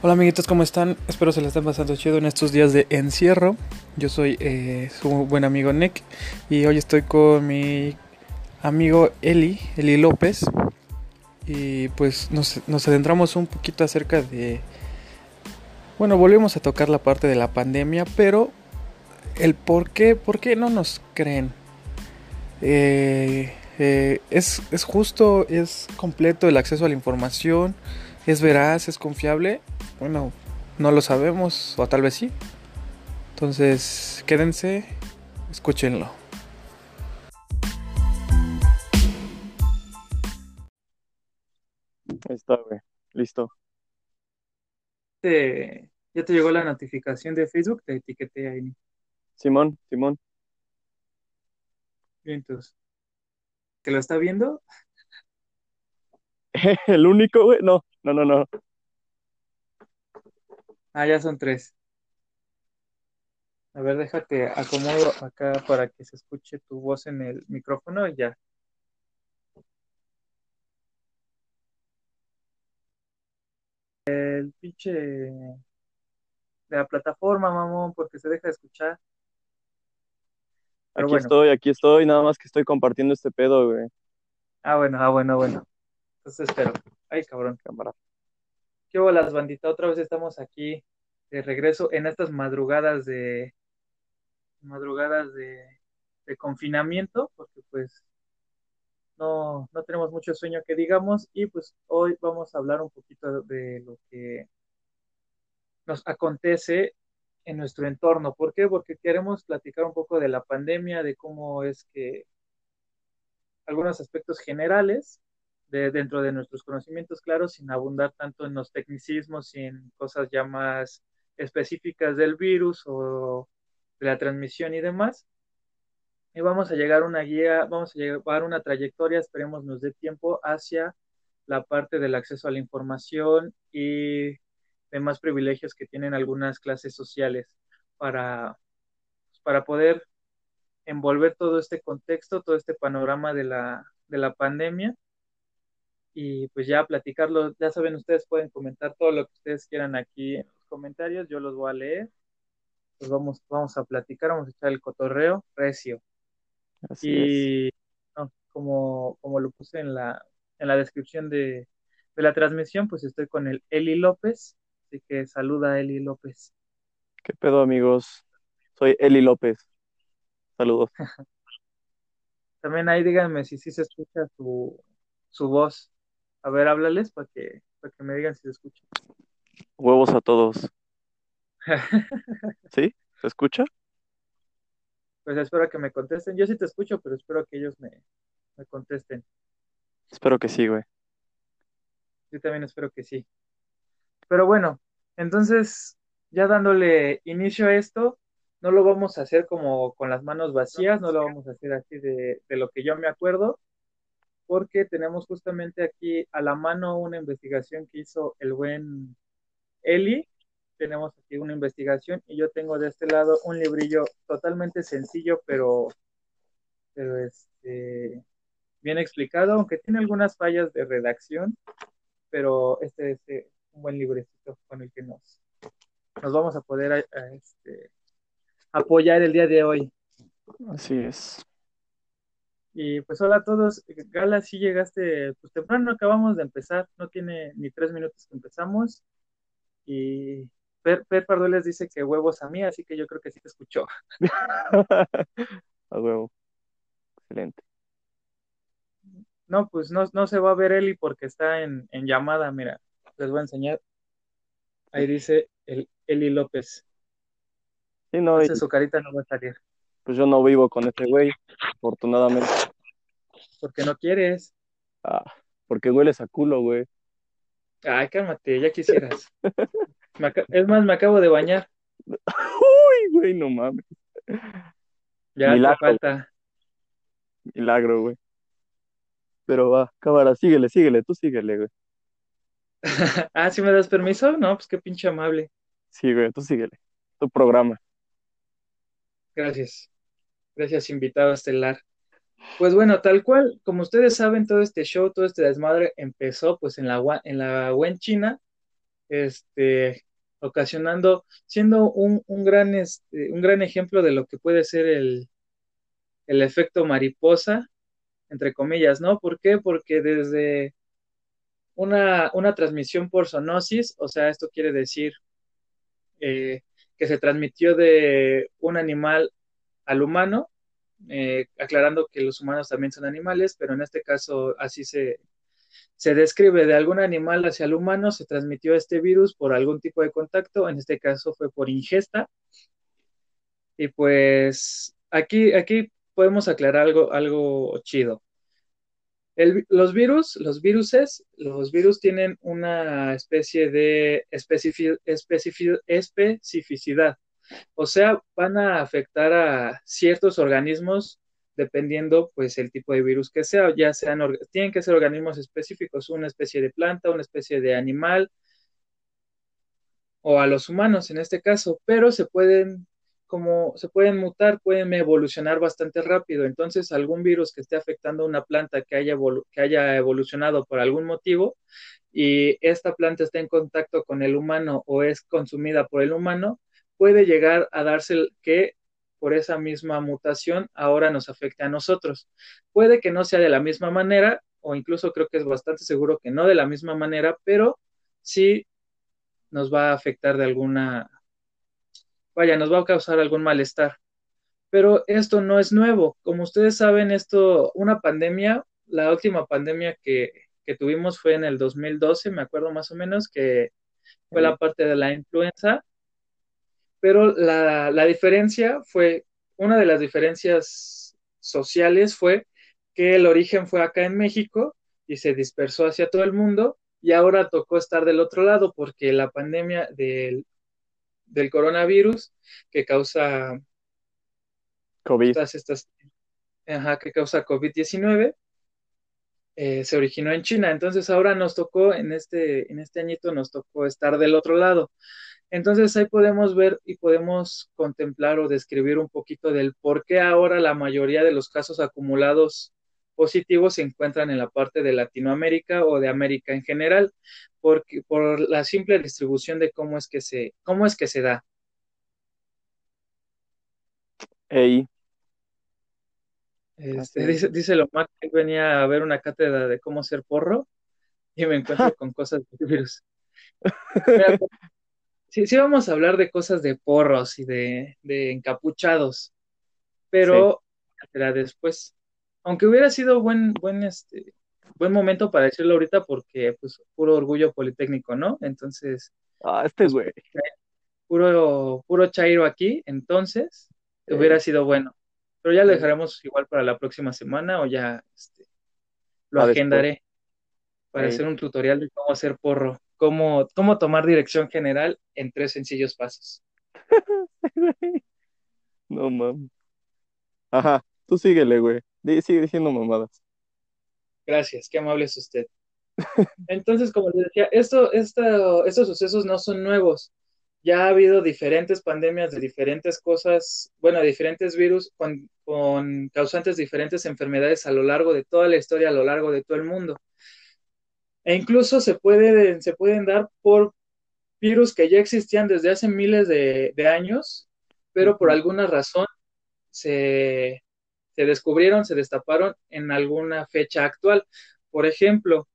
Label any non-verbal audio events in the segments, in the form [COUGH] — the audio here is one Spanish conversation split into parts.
Hola amiguitos, ¿cómo están? Espero se la estén pasando chido en estos días de encierro. Yo soy eh, su buen amigo Nick y hoy estoy con mi amigo Eli, Eli López. Y pues nos, nos adentramos un poquito acerca de... Bueno, volvemos a tocar la parte de la pandemia, pero el por qué, por qué no nos creen. Eh, eh, es, es justo, es completo el acceso a la información, es veraz, es confiable. Bueno, no lo sabemos, o tal vez sí. Entonces, quédense, escúchenlo. Ahí está, güey. Listo. Te- ya te llegó la notificación de Facebook, te etiqueté ahí. Simón, Simón. Bien, Entonces, ¿que lo está viendo? [LAUGHS] El único, güey. No, no, no, no. Ah, ya son tres. A ver, déjate, acomodo acá para que se escuche tu voz en el micrófono y ya. El pinche de la plataforma, mamón, porque se deja de escuchar. Pero Aquí bueno, estoy, aquí estoy. Nada más que estoy compartiendo este pedo, güey. ah, bueno, ah, bueno, bueno. Entonces espero. Ay, cabrón. Cámara. ¿Qué las bandita? Otra vez estamos aquí de regreso en estas madrugadas de madrugadas de, de confinamiento, porque pues no, no tenemos mucho sueño que digamos, y pues hoy vamos a hablar un poquito de lo que nos acontece en nuestro entorno. ¿Por qué? Porque queremos platicar un poco de la pandemia, de cómo es que algunos aspectos generales de, dentro de nuestros conocimientos, claro, sin abundar tanto en los tecnicismos y en cosas ya más específicas del virus o de la transmisión y demás. Y vamos a llegar una guía, vamos a llevar una trayectoria, esperemos nos dé tiempo hacia la parte del acceso a la información y demás privilegios que tienen algunas clases sociales para, para poder envolver todo este contexto, todo este panorama de la, de la pandemia y pues ya platicarlo, ya saben, ustedes pueden comentar todo lo que ustedes quieran aquí en los comentarios, yo los voy a leer, pues vamos, vamos a platicar, vamos a echar el cotorreo recio. Así es. Y no, como, como lo puse en la, en la descripción de, de la transmisión, pues estoy con el Eli López, así que saluda Eli López. ¿Qué pedo, amigos? Soy Eli López. Saludos. [LAUGHS] También ahí díganme si sí se escucha su, su voz. A ver, háblales para que, para que me digan si se escucha. Huevos a todos. [LAUGHS] ¿Sí? ¿Se escucha? Pues espero que me contesten. Yo sí te escucho, pero espero que ellos me, me contesten. Espero que sí, güey. Yo también espero que sí. Pero bueno, entonces, ya dándole inicio a esto, no lo vamos a hacer como con las manos vacías, no lo vamos a hacer así de, de lo que yo me acuerdo, porque tenemos justamente aquí a la mano una investigación que hizo el buen Eli. Tenemos aquí una investigación y yo tengo de este lado un librillo totalmente sencillo, pero, este, bien explicado, aunque tiene algunas fallas de redacción, pero este es eh, un buen librecito con el que nos, nos vamos a poder a, este, apoyar el día de hoy. Así es. Y pues hola a todos, Gala, si llegaste pues temprano, acabamos de empezar, no tiene ni tres minutos que empezamos. Y Per, per Pardueles dice que huevos a mí, así que yo creo que sí te escuchó. [LAUGHS] a huevo. Excelente. No, pues no, no se va a ver Eli porque está en, en llamada, mira, les voy a enseñar. Ahí dice el Eli López. Sí, no, y Entonces su carita no va a salir. Pues yo no vivo con ese güey, afortunadamente. Porque no quieres. Ah, porque hueles a culo, güey. Ay, cálmate, ya quisieras. Es más, me acabo de bañar. [LAUGHS] Uy, güey, no mames. Ya Milagro. te falta. Milagro, güey. Pero va, cámara, síguele, síguele, tú síguele, güey. [LAUGHS] ah, ¿sí me das permiso? No, pues qué pinche amable. Sí, güey, tú síguele. Tu programa. Gracias. Gracias, invitado estelar. Pues bueno, tal cual, como ustedes saben, todo este show, todo este desmadre empezó pues en la, en la Wen China, este, ocasionando, siendo un, un gran, este, un gran ejemplo de lo que puede ser el, el efecto mariposa, entre comillas, ¿no? ¿Por qué? Porque desde una, una transmisión por zoonosis, o sea, esto quiere decir eh, que se transmitió de un animal al humano, eh, aclarando que los humanos también son animales, pero en este caso así se, se describe de algún animal hacia el humano, se transmitió este virus por algún tipo de contacto, en este caso fue por ingesta. Y pues aquí, aquí podemos aclarar algo, algo chido. El, los virus, los viruses, los virus tienen una especie de especific, especific, especificidad. O sea, van a afectar a ciertos organismos dependiendo pues el tipo de virus que sea, ya sean, tienen que ser organismos específicos, una especie de planta, una especie de animal o a los humanos en este caso, pero se pueden como se pueden mutar, pueden evolucionar bastante rápido. Entonces, algún virus que esté afectando a una planta que haya, que haya evolucionado por algún motivo y esta planta está en contacto con el humano o es consumida por el humano, puede llegar a darse que por esa misma mutación ahora nos afecte a nosotros. Puede que no sea de la misma manera, o incluso creo que es bastante seguro que no de la misma manera, pero sí nos va a afectar de alguna, vaya, nos va a causar algún malestar. Pero esto no es nuevo. Como ustedes saben, esto, una pandemia, la última pandemia que, que tuvimos fue en el 2012, me acuerdo más o menos, que fue la parte de la influenza. Pero la, la diferencia fue, una de las diferencias sociales fue que el origen fue acá en México y se dispersó hacia todo el mundo y ahora tocó estar del otro lado porque la pandemia del del coronavirus que causa COVID. Todas estas, ajá, que causa COVID-19 eh, se originó en China. Entonces ahora nos tocó, en este, en este añito nos tocó estar del otro lado. Entonces ahí podemos ver y podemos contemplar o describir un poquito del por qué ahora la mayoría de los casos acumulados positivos se encuentran en la parte de Latinoamérica o de América en general, porque, por la simple distribución de cómo es que se, cómo es que se da. Ey. Este, dice, dice Lomar que venía a ver una cátedra de cómo ser porro y me encuentro [LAUGHS] con cosas de virus. Mira, sí, sí vamos a hablar de cosas de porros y de, de encapuchados, pero sí. será después aunque hubiera sido buen, buen, este, buen momento para decirlo ahorita porque, pues, puro orgullo politécnico, ¿no? Entonces. Ah, este es güey. Puro, puro chairo aquí, entonces, hubiera sido bueno. Pero ya lo dejaremos igual para la próxima semana o ya este, lo agendaré después. para hacer un tutorial de cómo hacer porro, cómo, cómo tomar dirección general en tres sencillos pasos. [LAUGHS] no mames. Ajá, tú síguele, güey sigue diciendo mamadas. Gracias, qué amable es usted. [LAUGHS] Entonces, como les decía, esto, esto, estos sucesos no son nuevos. Ya ha habido diferentes pandemias de diferentes cosas, bueno, diferentes virus con, con causantes de diferentes enfermedades a lo largo de toda la historia, a lo largo de todo el mundo. E incluso se, puede, se pueden dar por virus que ya existían desde hace miles de, de años, pero por alguna razón se, se descubrieron, se destaparon en alguna fecha actual. Por ejemplo,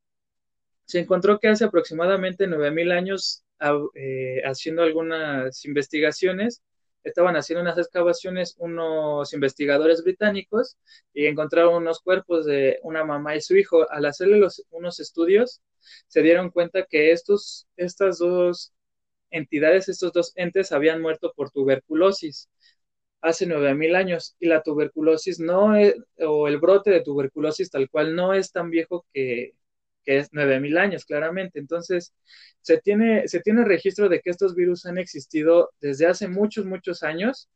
se encontró que hace aproximadamente 9.000 años, eh, haciendo algunas investigaciones, estaban haciendo unas excavaciones unos investigadores británicos y encontraron unos cuerpos de una mamá y su hijo. Al hacerle unos estudios, se dieron cuenta que estos, estas dos entidades, estos dos entes habían muerto por tuberculosis hace 9.000 años y la tuberculosis no es, o el brote de tuberculosis tal cual no es tan viejo que, que es 9.000 años, claramente. Entonces, se tiene, se tiene registro de que estos virus han existido desde hace muchos, muchos años,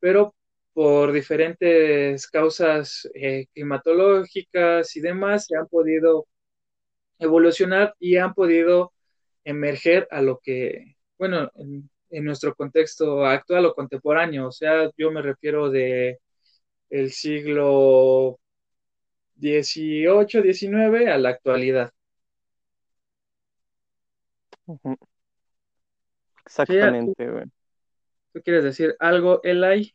pero por diferentes causas eh, climatológicas y demás, se han podido evolucionar y han podido emerger a lo que, bueno, en, en nuestro contexto actual o contemporáneo. O sea, yo me refiero de el siglo XVIII, XIX a la actualidad. Uh -huh. Exactamente, güey. ¿Tú quieres decir algo, Eli?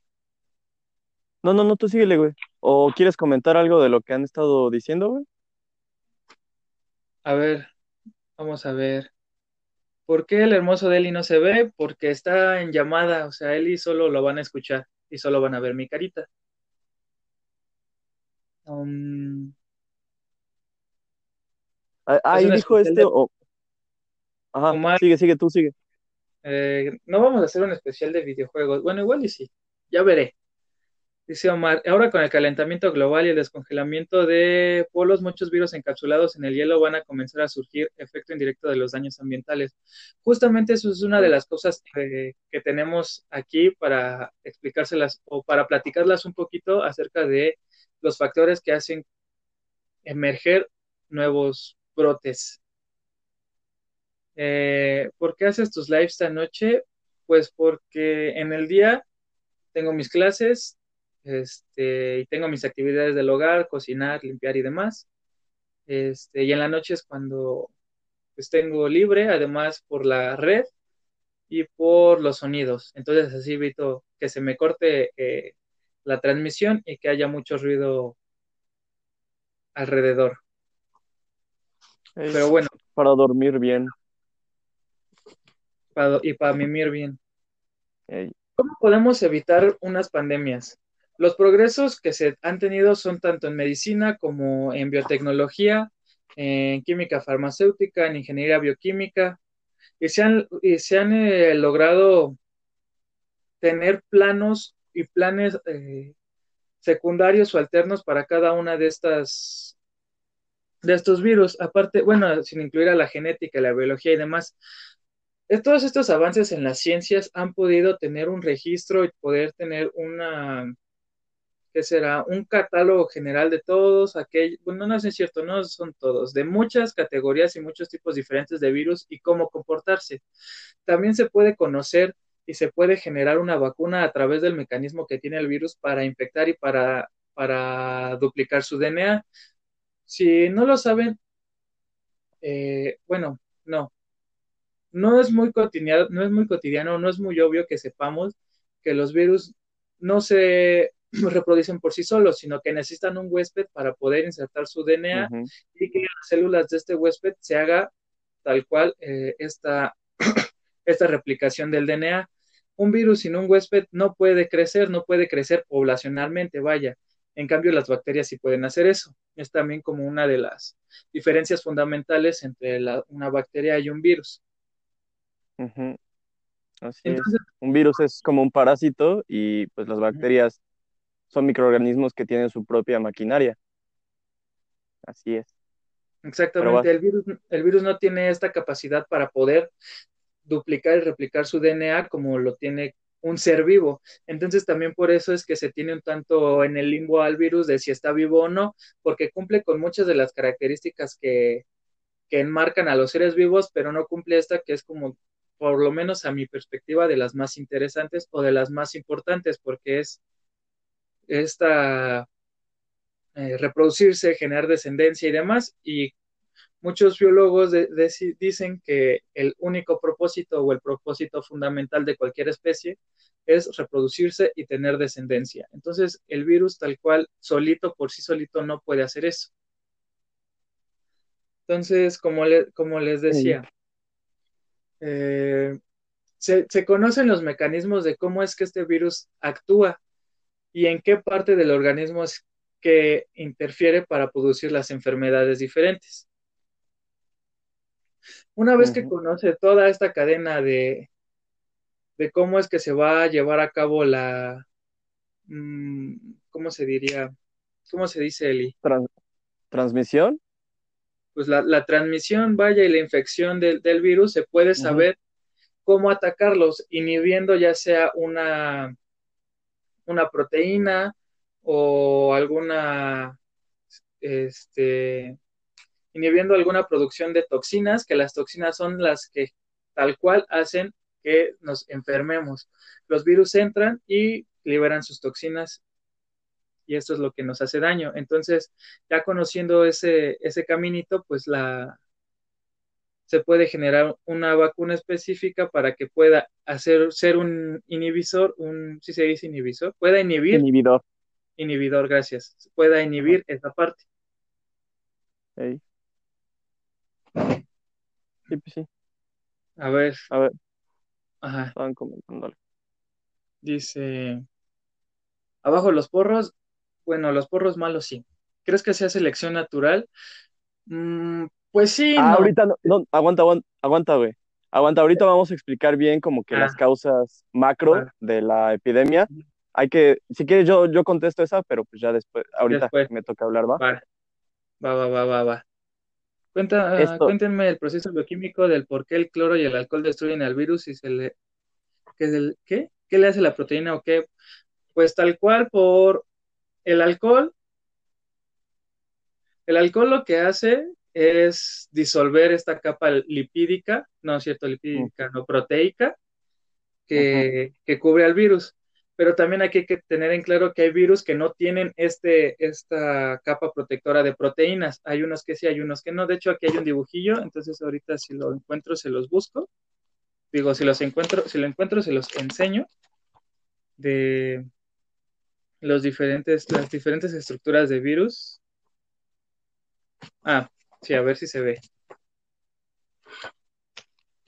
No, no, no, tú síguele, güey. ¿O quieres comentar algo de lo que han estado diciendo, güey? A ver, vamos a ver. ¿Por qué el hermoso de Eli no se ve? Porque está en llamada, o sea, Eli solo lo van a escuchar y solo van a ver mi carita. Um, Ah, Ahí una dijo este. de- Ajá, Omar, sigue, sigue, tú sigue. eh, no vamos a hacer un especial de videojuegos. Bueno, igual y sí, ya veré. Dice Omar, ahora con el calentamiento global y el descongelamiento de polos, muchos virus encapsulados en el hielo van a comenzar a surgir efecto indirecto de los daños ambientales. Justamente eso es una de las cosas que, que tenemos aquí para explicárselas o para platicarlas un poquito acerca de los factores que hacen emerger nuevos brotes. Eh, ¿Por qué haces tus lives esta noche? Pues porque en el día tengo mis clases, este, y tengo mis actividades del hogar, cocinar, limpiar y demás. Este, y en la noche es cuando pues tengo libre, además por la red y por los sonidos. Entonces así evito que se me corte eh, la transmisión y que haya mucho ruido alrededor. Pero bueno, para dormir bien. para, y para mimir bien. ¿Cómo podemos evitar unas pandemias? Los progresos que se han tenido son tanto en medicina como en biotecnología, en química farmacéutica, en ingeniería bioquímica, y se han, y se han eh, logrado tener planos y planes eh, secundarios o alternos para cada una de estas de estos virus, aparte, bueno, sin incluir a la genética, la biología y demás. Todos estos avances en las ciencias han podido tener un registro y poder tener una, ¿qué será? Un catálogo general de todos aquellos, bueno, no es cierto, no son todos, de muchas categorías y muchos tipos diferentes de virus y cómo comportarse. También se puede conocer y se puede generar una vacuna a través del mecanismo que tiene el virus para infectar y para, para duplicar su DNA. Si no lo saben, eh, bueno, no, no es muy cotidiano, no es muy cotidiano, no es muy obvio que sepamos que los virus no se reproducen por sí solos, sino que necesitan un huésped para poder insertar su DNA y que las células de este huésped se haga tal cual eh, esta, [CLEARS THROAT] esta replicación del DNA. Un virus sin un huésped no puede crecer, no puede crecer poblacionalmente, vaya. En cambio, las bacterias sí pueden hacer eso. Es también como una de las diferencias fundamentales entre la, una bacteria y un virus. Así es. Un virus es como un parásito y pues las bacterias son microorganismos que tienen su propia maquinaria. Así es. Exactamente, vas. el virus, el virus no tiene esta capacidad para poder duplicar y replicar su DNA como lo tiene un ser vivo. Entonces también por eso es que se tiene un tanto en el limbo al virus de si está vivo o no, porque cumple con muchas de las características que, que enmarcan a los seres vivos, pero no cumple esta que es como, por lo menos a mi perspectiva, de las más interesantes o de las más importantes, porque es esta eh, reproducirse, generar descendencia y demás, y muchos biólogos de, de, dicen que el único propósito o el propósito fundamental de cualquier especie es reproducirse y tener descendencia. Entonces, el virus tal cual, solito, por sí solito, no puede hacer eso. Entonces, como, le, como les decía, eh, se, se, conocen los mecanismos de cómo es que este virus actúa y en qué parte del organismo es que interfiere para producir las enfermedades diferentes. Una vez uh -huh. que conoce toda esta cadena de, de, cómo es que se va a llevar a cabo la, mmm, ¿cómo se diría? ¿Cómo se dice, Eli? Trans ¿Transmisión? Pues la, la, transmisión, vaya, y la infección del, del virus, se puede saber uh -huh. cómo atacarlos, inhibiendo ya sea una, una proteína o alguna, este, inhibiendo alguna producción de toxinas, que las toxinas son las que tal cual hacen que nos enfermemos. Los virus entran y liberan sus toxinas y esto es lo que nos hace daño. Entonces, ya conociendo ese, ese caminito, pues la se puede generar una vacuna específica para que pueda hacer ser un inhibidor, un, si se dice inhibidor, pueda inhibir. Inhibidor. Inhibidor, gracias. Pueda inhibir esa parte. Sí, pues sí. A ver. A ver. Ajá. Estaban comentándole. Dice. Abajo los porros. Bueno, los porros malos sí. ¿Crees que sea selección natural? Mm, pues sí. Ah, no. ahorita no, no, aguanta, aguanta, aguanta, güey. Aguanta, ahorita vamos a explicar bien como que Ah. las causas macro Va. de la epidemia. Hay que, si quieres yo, yo contesto esa, pero pues ya después, ahorita Después. me toca hablar, ¿va? Va, va, va, va, va. va. Cuenta, ah, Esto- cuéntenme el proceso bioquímico del por qué el cloro y el alcohol destruyen al virus y se le... ¿Qué, es el- qué? ¿Qué le hace la proteína o qué? Pues tal cual por el alcohol. El alcohol lo que hace es disolver esta capa lipídica, no es cierto, lipídica, no proteica, que, que cubre al virus. Pero también aquí hay que tener en claro que hay virus que no tienen este, esta capa protectora de proteínas. Hay unos que sí, hay unos que no. De hecho, aquí hay un dibujillo, entonces ahorita si lo encuentro se los busco. Digo, si los encuentro, si lo encuentro se los enseño de los diferentes, las diferentes estructuras de virus. Ah, sí, a ver si se ve.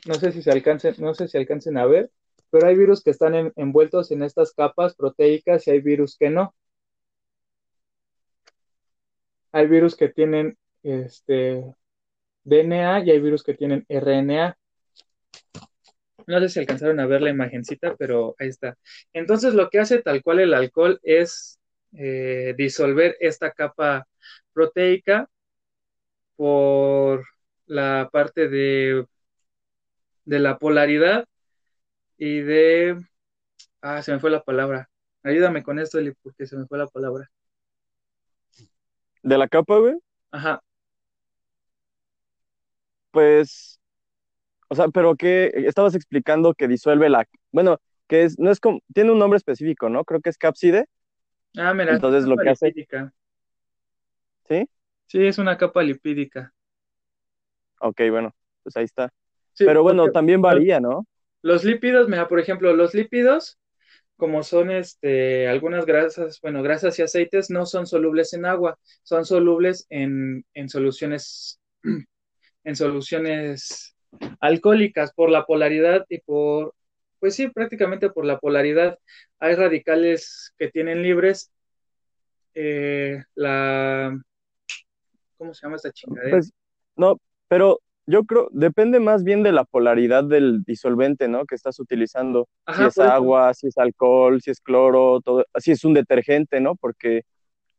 No sé si se alcancen, no sé si alcancen a ver, pero hay virus que están en- envueltos en estas capas proteicas y hay virus que no. Hay virus que tienen este DNA y hay virus que tienen RNA. No sé si alcanzaron a ver la imagencita, pero ahí está. Entonces, lo que hace tal cual el alcohol es eh, disolver esta capa proteica por la parte de, de la polaridad y de... Ah, se me fue la palabra. Ayúdame con esto, Eli, porque se me fue la palabra. De la capa, güey, Ajá. pues, o sea, pero que estabas explicando que disuelve la, bueno, que es, no es como, tiene un nombre específico, ¿no? Creo que es cápside, Ah, mira, es Entonces, lo que hace-. ¿sí? Sí, es una capa lipídica. Ok, bueno, pues ahí está. Sí, Pero bueno, también varía, ¿no? Los lípidos, mira, por ejemplo, los lípidos, como son este, algunas grasas, bueno, grasas y aceites, no son solubles en agua, son solubles en, en soluciones, [CLEARS THROAT] en soluciones alcohólicas por la polaridad y por, pues sí, prácticamente por la polaridad. Hay radicales que tienen libres eh, la, ¿cómo se llama esta chingadera? Pues, no, pero yo creo, depende más bien de la polaridad del disolvente, ¿no? Que estás utilizando. Si es agua, si es alcohol, si es cloro, todo, si es un detergente, ¿no? Porque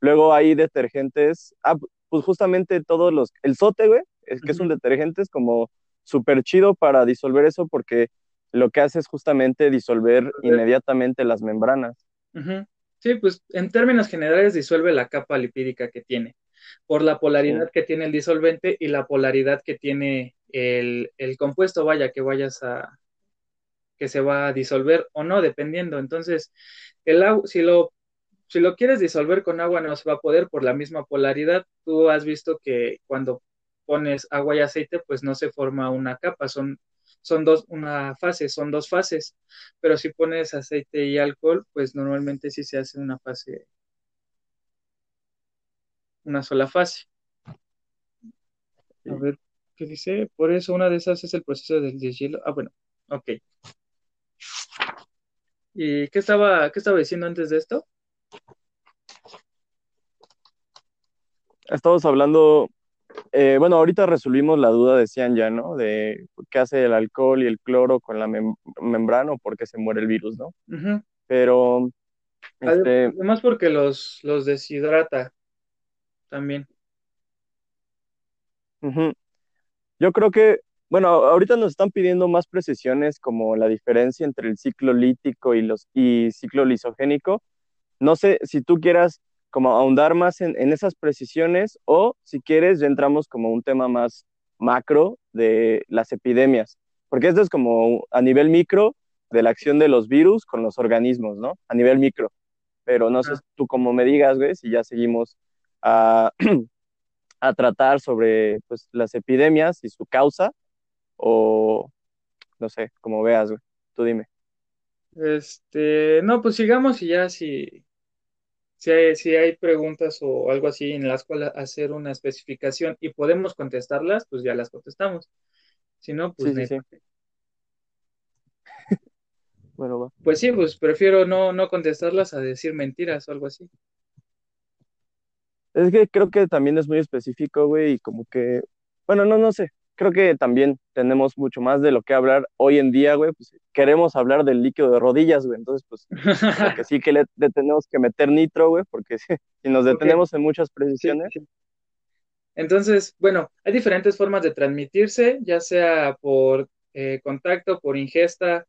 luego hay detergentes, ah, pues justamente todos los, el sote, güey, es que es un detergente, es como súper chido para disolver eso porque lo que hace es justamente disolver inmediatamente las membranas. Sí, pues en términos generales disuelve la capa lipídica que tiene, por la polaridad que tiene el disolvente y la polaridad que tiene el, el compuesto, vaya, que vayas a, que se va a disolver o no, dependiendo. Entonces, el agua, si lo, si lo quieres disolver con agua no se va a poder por la misma polaridad. Tú has visto que cuando pones agua y aceite, pues no se forma una capa, son, son dos, una fase, son dos fases. Pero si pones aceite y alcohol, pues normalmente sí se hace una fase, una sola fase. A ver, ¿qué dice? Por eso una de esas es el proceso del deshielo. Ah, bueno, ok. ¿Y qué estaba, qué estaba diciendo antes de esto? Estamos hablando, eh, bueno, ahorita resolvimos la duda, decían ya, ¿no? De qué hace el alcohol y el cloro con la mem- membrana o por qué se muere el virus, ¿no? Pero, este, Además porque los, los deshidrata también. ujú. Yo creo que, bueno, ahorita nos están pidiendo más precisiones como la diferencia entre el ciclo lítico y los y ciclo lisogénico. No sé si tú quieras como ahondar más en, en esas precisiones o si quieres ya entramos como un tema más macro de las epidemias, porque esto es como a nivel micro de la acción de los virus con los organismos, ¿no? A nivel micro. Pero no sé tú como me digas, güey, si ya seguimos a, [CLEARS THROAT] a tratar sobre pues, las epidemias y su causa o no sé, como veas, güey. Tú dime. Este, no, pues sigamos y ya si, si hay, si hay preguntas o algo así en las cuales hacer una especificación y podemos contestarlas, pues ya las contestamos. Si no, pues Sí, sí, sí. [LAUGHS] Bueno, va. Pues sí, pues prefiero no, no contestarlas a decir mentiras o algo así. Es que creo que también es muy específico, güey, y como que, bueno, no, no sé. Creo que también tenemos mucho más de lo que hablar hoy en día, güey. Pues queremos hablar del líquido de rodillas, güey. Entonces, pues, que [LAUGHS] sí que le, le tenemos que meter nitro, güey, porque [LAUGHS] si, si nos detenemos en muchas sí, precisiones, sí. Entonces, bueno, hay diferentes formas de transmitirse, ya sea por eh, contacto, por ingesta,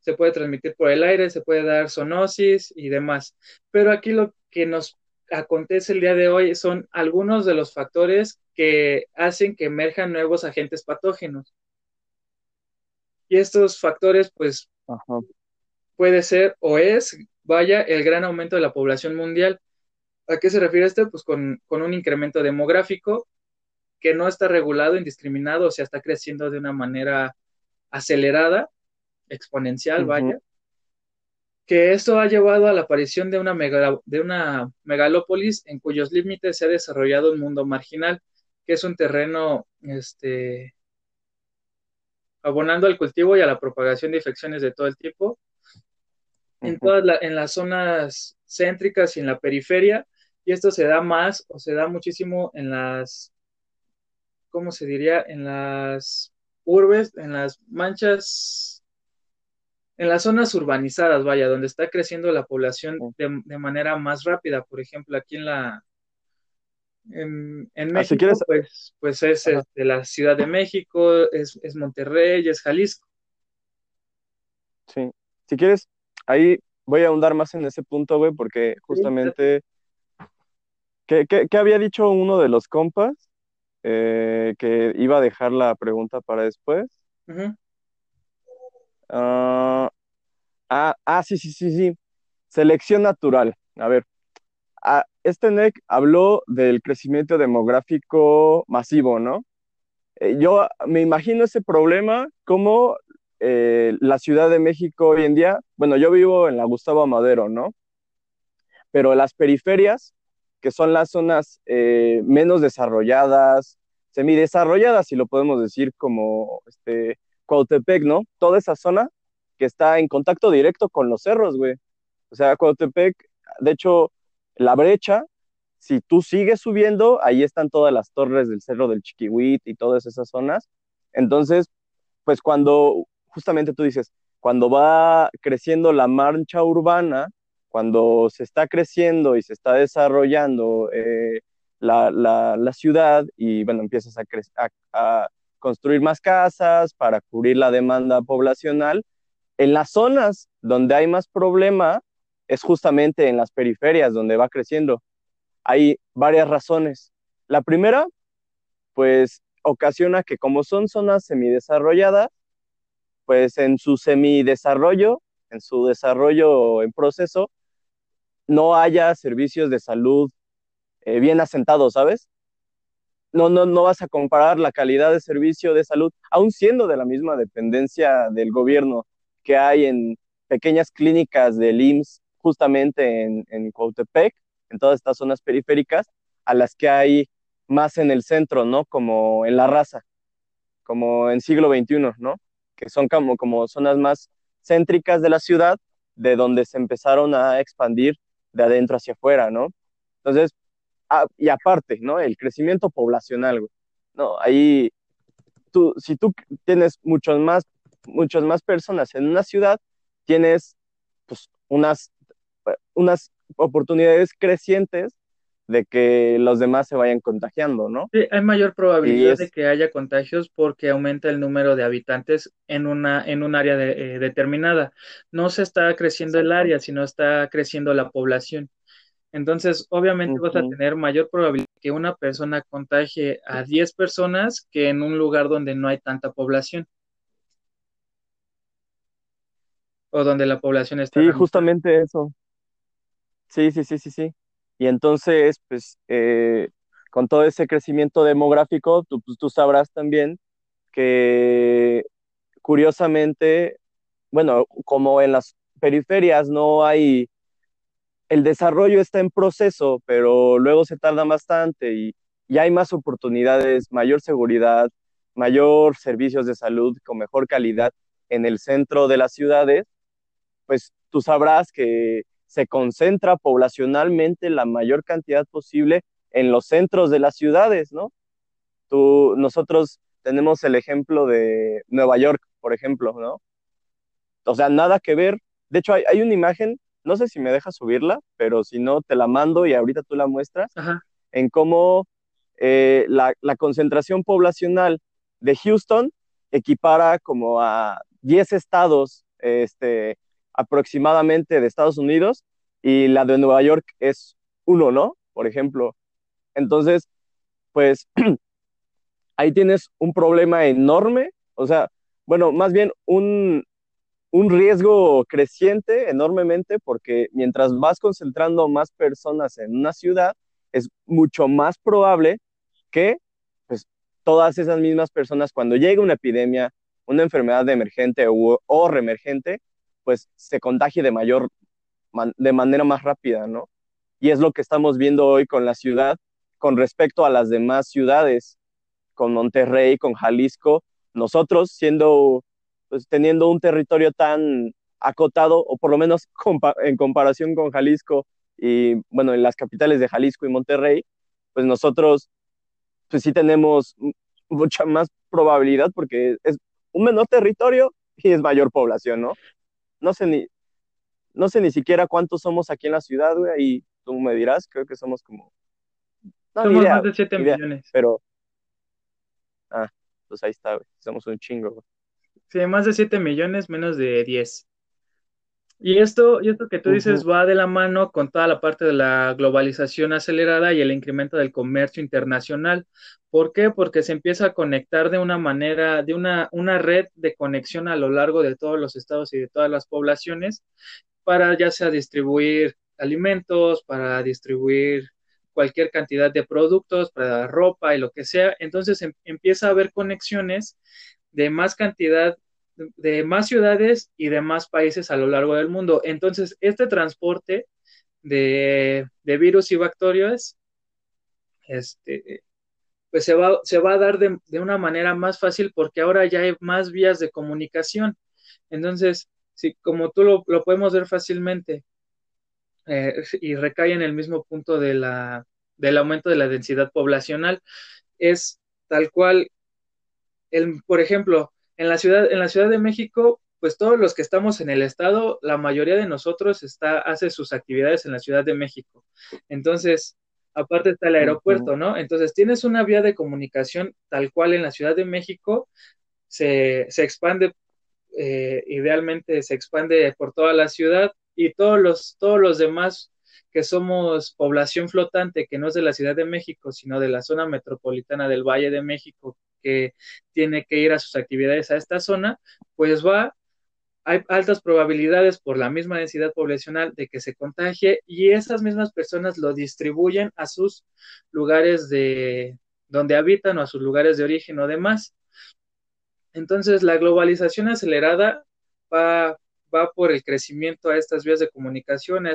se puede transmitir por el aire, se puede dar zoonosis y demás. Pero aquí lo que nos acontece el día de hoy son algunos de los factores que hacen que emerjan nuevos agentes patógenos. Y estos factores, pues, ajá. puede ser o es, vaya, el gran aumento de la población mundial. ¿A qué se refiere esto? Pues con, con un incremento demográfico que no está regulado, indiscriminado, o sea, está creciendo de una manera acelerada, exponencial, vaya, que esto ha llevado a la aparición de una, mega, de una megalópolis en cuyos límites se ha desarrollado un mundo marginal, que es un terreno este, abonando al cultivo y a la propagación de infecciones de todo el tipo, en todas la, en las zonas céntricas y en la periferia, y esto se da más o se da muchísimo en las ¿cómo se diría? En las urbes, en las manchas, en las zonas urbanizadas, vaya, donde está creciendo la población de, de manera más rápida. Por ejemplo, aquí en la, en, en Ah, si quieres, México, pues, pues es ajá, este, la Ciudad de México, es, es Monterrey, es Jalisco. sí. Si quieres, ahí voy a ahondar más en ese punto, güey, porque justamente, ¿qué, qué, qué había dicho uno de los compas? Eh, que iba a dejar la pregunta para después. Ah, ah, ah, sí, sí, sí, sí. Selección natural. A ver, ah, este NEC habló del crecimiento demográfico masivo, ¿no? Eh, yo me imagino ese problema como eh, la Ciudad de México hoy en día. Bueno, yo vivo en la Gustavo Amadero, ¿no? Pero las periferias, que son las zonas eh, menos desarrolladas, semidesarrolladas, si lo podemos decir, como este, Cuautepec, ¿no? Toda esa zona que está en contacto directo con los cerros, güey. O sea, Cuautepec, de hecho, la brecha, si tú sigues subiendo, ahí están todas las torres del Cerro del Chiquihuit y todas esas zonas. Entonces, pues cuando, justamente tú dices, cuando va creciendo la mancha urbana, cuando se está creciendo y se está desarrollando eh, la, la, la, ciudad y bueno, empiezas a, a, a, construir más casas para cubrir la demanda poblacional, en las zonas donde hay más problema es justamente en las periferias donde va creciendo. Hay varias razones. La primera, pues ocasiona que como son zonas semidesarrolladas, pues en su semidesarrollo, en su desarrollo en proceso, no haya servicios de salud eh, bien asentados, ¿sabes? No, no, no vas a comparar la calidad de servicio de salud, aún siendo de la misma dependencia del gobierno que hay en pequeñas clínicas del IMSS, justamente en, en en todas estas zonas periféricas, a las que hay más en el centro, ¿no? Como en la raza, como en siglo XXI, ¿no? Que son como, como zonas más céntricas de la ciudad, de donde se empezaron a expandir de adentro hacia afuera, ¿no? Entonces, y aparte, ¿no? El crecimiento poblacional. No, ahí, tú, si tú tienes muchos más, muchas más personas en una ciudad, tienes, pues, unas, unas oportunidades crecientes de que los demás se vayan contagiando, ¿no? Sí, hay mayor probabilidad de que haya contagios porque aumenta el número de habitantes en una en un área de, eh, determinada. No se está creciendo el área, sino está creciendo la población. Entonces, obviamente Uh vas a tener mayor probabilidad que una persona contagie a 10 personas que en un lugar donde no hay tanta población o donde la población está Sí, mitad. justamente eso. Sí, sí, sí, sí, sí. Y entonces, pues, eh, con todo ese crecimiento demográfico, tú, pues, tú sabrás también que curiosamente, bueno, como en las periferias no hay, el desarrollo está en proceso, pero luego se tarda bastante y, y hay más oportunidades, mayor seguridad, mayor servicios de salud con mejor calidad en el centro de las ciudades, pues tú sabrás que se concentra poblacionalmente la mayor cantidad posible en los centros de las ciudades, ¿no? Tú, nosotros tenemos el ejemplo de Nueva York, por ejemplo, ¿no? O sea, nada que ver. De hecho, hay, hay una imagen, no sé si me dejas subirla, pero si no, te la mando y ahorita tú la muestras, Ajá. en cómo eh, la, la concentración poblacional de Houston equipara como a 10 estados este, aproximadamente de Estados Unidos y la de Nueva York es uno, ¿no? Por ejemplo. Entonces, pues [CLEARS THROAT] ahí tienes un problema enorme, o sea, bueno, más bien un, un riesgo creciente enormemente porque mientras vas concentrando más personas en una ciudad, es mucho más probable que pues, todas esas mismas personas, cuando llegue una epidemia, una enfermedad emergente o, o reemergente, pues se contagie de mayor, de manera más rápida, ¿no? Y es lo que estamos viendo hoy con la ciudad con respecto a las demás ciudades, con Monterrey, con Jalisco, nosotros siendo, pues teniendo un territorio tan acotado, o por lo menos [LAUGHS] en comparación con Jalisco y, bueno, en las capitales de Jalisco y Monterrey, pues nosotros, pues sí tenemos mucha más probabilidad porque es un menor territorio y es mayor población, ¿no? No sé ni, no sé ni siquiera cuántos somos aquí en la ciudad, güey, y tú me dirás, creo que somos como... No, somos idea, más de 7 millones. Pero... Ah, pues ahí está, güey. Somos un chingo, güey. Sí, más de 7 millones, menos de 10. Y esto, y esto que tú dices uh -huh. va de la mano con toda la parte de la globalización acelerada y el incremento del comercio internacional. ¿Por qué? Porque se empieza a conectar de una manera, de una, una red de conexión a lo largo de todos los estados y de todas las poblaciones para ya sea distribuir alimentos, para distribuir cualquier cantidad de productos, para ropa y lo que sea. Entonces em empieza a haber conexiones de más cantidad de más ciudades y de más países a lo largo del mundo. Entonces, este transporte de, de virus y bacterias, este, pues se va, se va a dar de, de, una manera más fácil porque ahora ya hay más vías de comunicación. Entonces, si, como tú lo, lo podemos ver fácilmente, eh, y recae en el mismo punto de la, del aumento de la densidad poblacional, es tal cual, el, por ejemplo, en la ciudad, en la Ciudad de México, pues todos los que estamos en el estado, la mayoría de nosotros está, hace sus actividades en la Ciudad de México. Entonces, aparte está el aeropuerto, ¿no? Entonces, tienes una vía de comunicación tal cual en la Ciudad de México, se, se expande, eh, idealmente se expande por toda la ciudad y todos los, todos los demás que somos población flotante, que no es de la Ciudad de México, sino de la zona metropolitana del Valle de México, que tiene que ir a sus actividades a esta zona, pues va, hay altas probabilidades por la misma densidad poblacional de que se contagie y esas mismas personas lo distribuyen a sus lugares de donde habitan o a sus lugares de origen o demás. Entonces, la globalización acelerada va, va por el crecimiento a estas vías de comunicación, a